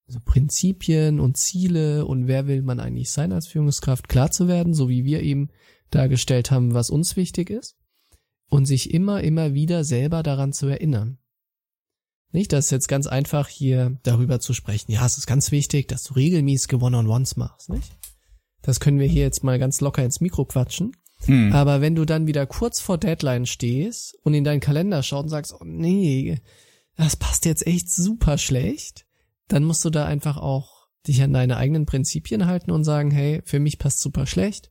so Prinzipien und Ziele und wer will man eigentlich sein als Führungskraft klar zu werden, so wie wir eben dargestellt haben, was uns wichtig ist und sich immer, immer wieder selber daran zu erinnern. Nicht, das ist jetzt ganz einfach hier darüber zu sprechen. Ja, es ist ganz wichtig, dass du regelmäßige One-on-Ones machst, nicht? Das können wir hier jetzt mal ganz locker ins Mikro quatschen. Hm. Aber wenn du dann wieder kurz vor Deadline stehst und in deinen Kalender schaust und sagst, oh nee, das passt jetzt echt super schlecht, dann musst du da einfach auch dich an deine eigenen Prinzipien halten und sagen, hey, für mich passt super schlecht,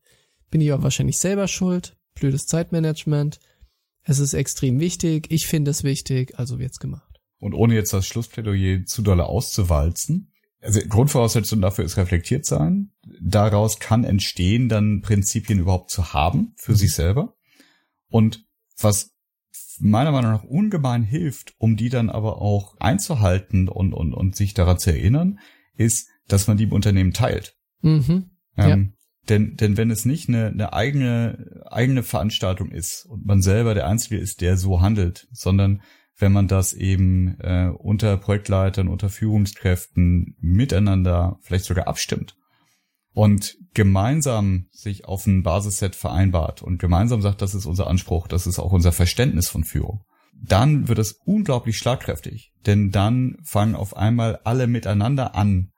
bin ich aber wahrscheinlich selber schuld, blödes Zeitmanagement, es ist extrem wichtig, ich finde es wichtig, also wird's gemacht. Und ohne jetzt das Schlussplädoyer zu dolle auszuwalzen. Also Grundvoraussetzung dafür ist reflektiert sein. Daraus kann entstehen, dann Prinzipien überhaupt zu haben für sich selber. Und was meiner Meinung nach ungemein hilft, um die dann aber auch einzuhalten und, und, und sich daran zu erinnern, ist, dass man die im Unternehmen teilt. Mhm. Ähm, denn, denn wenn es nicht eine, eine eigene, eigene Veranstaltung ist und man selber der Einzige ist, der so handelt, sondern wenn man das eben äh, unter Projektleitern, unter Führungskräften miteinander vielleicht sogar abstimmt und gemeinsam sich auf ein Basisset vereinbart und gemeinsam sagt, das ist unser Anspruch, das ist auch unser Verständnis von Führung, dann wird es unglaublich schlagkräftig. Denn dann fangen auf einmal alle miteinander an,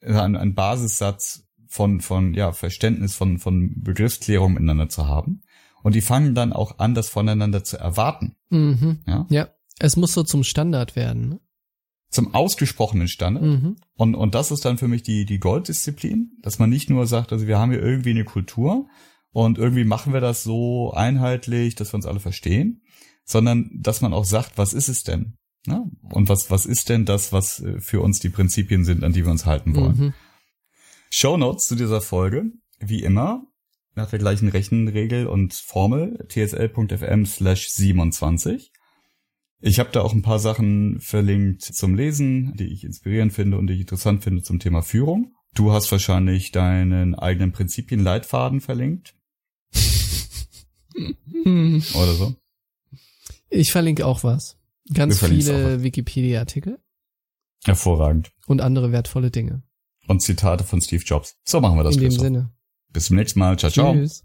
äh, einen, einen Basissatz von, von ja, Verständnis, von, von Begriffsklärung miteinander zu haben. Und die fangen dann auch an, das voneinander zu erwarten. Mhm. Ja? Ja, es muss so zum Standard werden. Zum ausgesprochenen Standard. Mhm. Und, und das ist dann für mich die, die Golddisziplin, dass man nicht nur sagt, also wir haben hier irgendwie eine Kultur und irgendwie machen wir das so einheitlich, dass wir uns alle verstehen, sondern dass man auch sagt, was ist es denn? Ja? Und was, was ist denn das, was äh, für uns die Prinzipien sind, an die wir uns halten wollen? Mhm. Shownotes zu dieser Folge, wie immer, nach der gleichen Rechenregel und Formel, tsl.fm slash 27. Ich habe da auch ein paar Sachen verlinkt zum Lesen, die ich inspirierend finde und die ich interessant finde zum Thema Führung. Du hast wahrscheinlich deinen eigenen Prinzipienleitfaden verlinkt oder so. Ich verlinke auch was. Ganz viele Wikipedia-Artikel Hervorragend. und andere wertvolle Dinge. Und Zitate von Steve Jobs. So machen wir das. In dem. Sinne. Bis zum nächsten Mal. Ciao, ciao. Tschüss.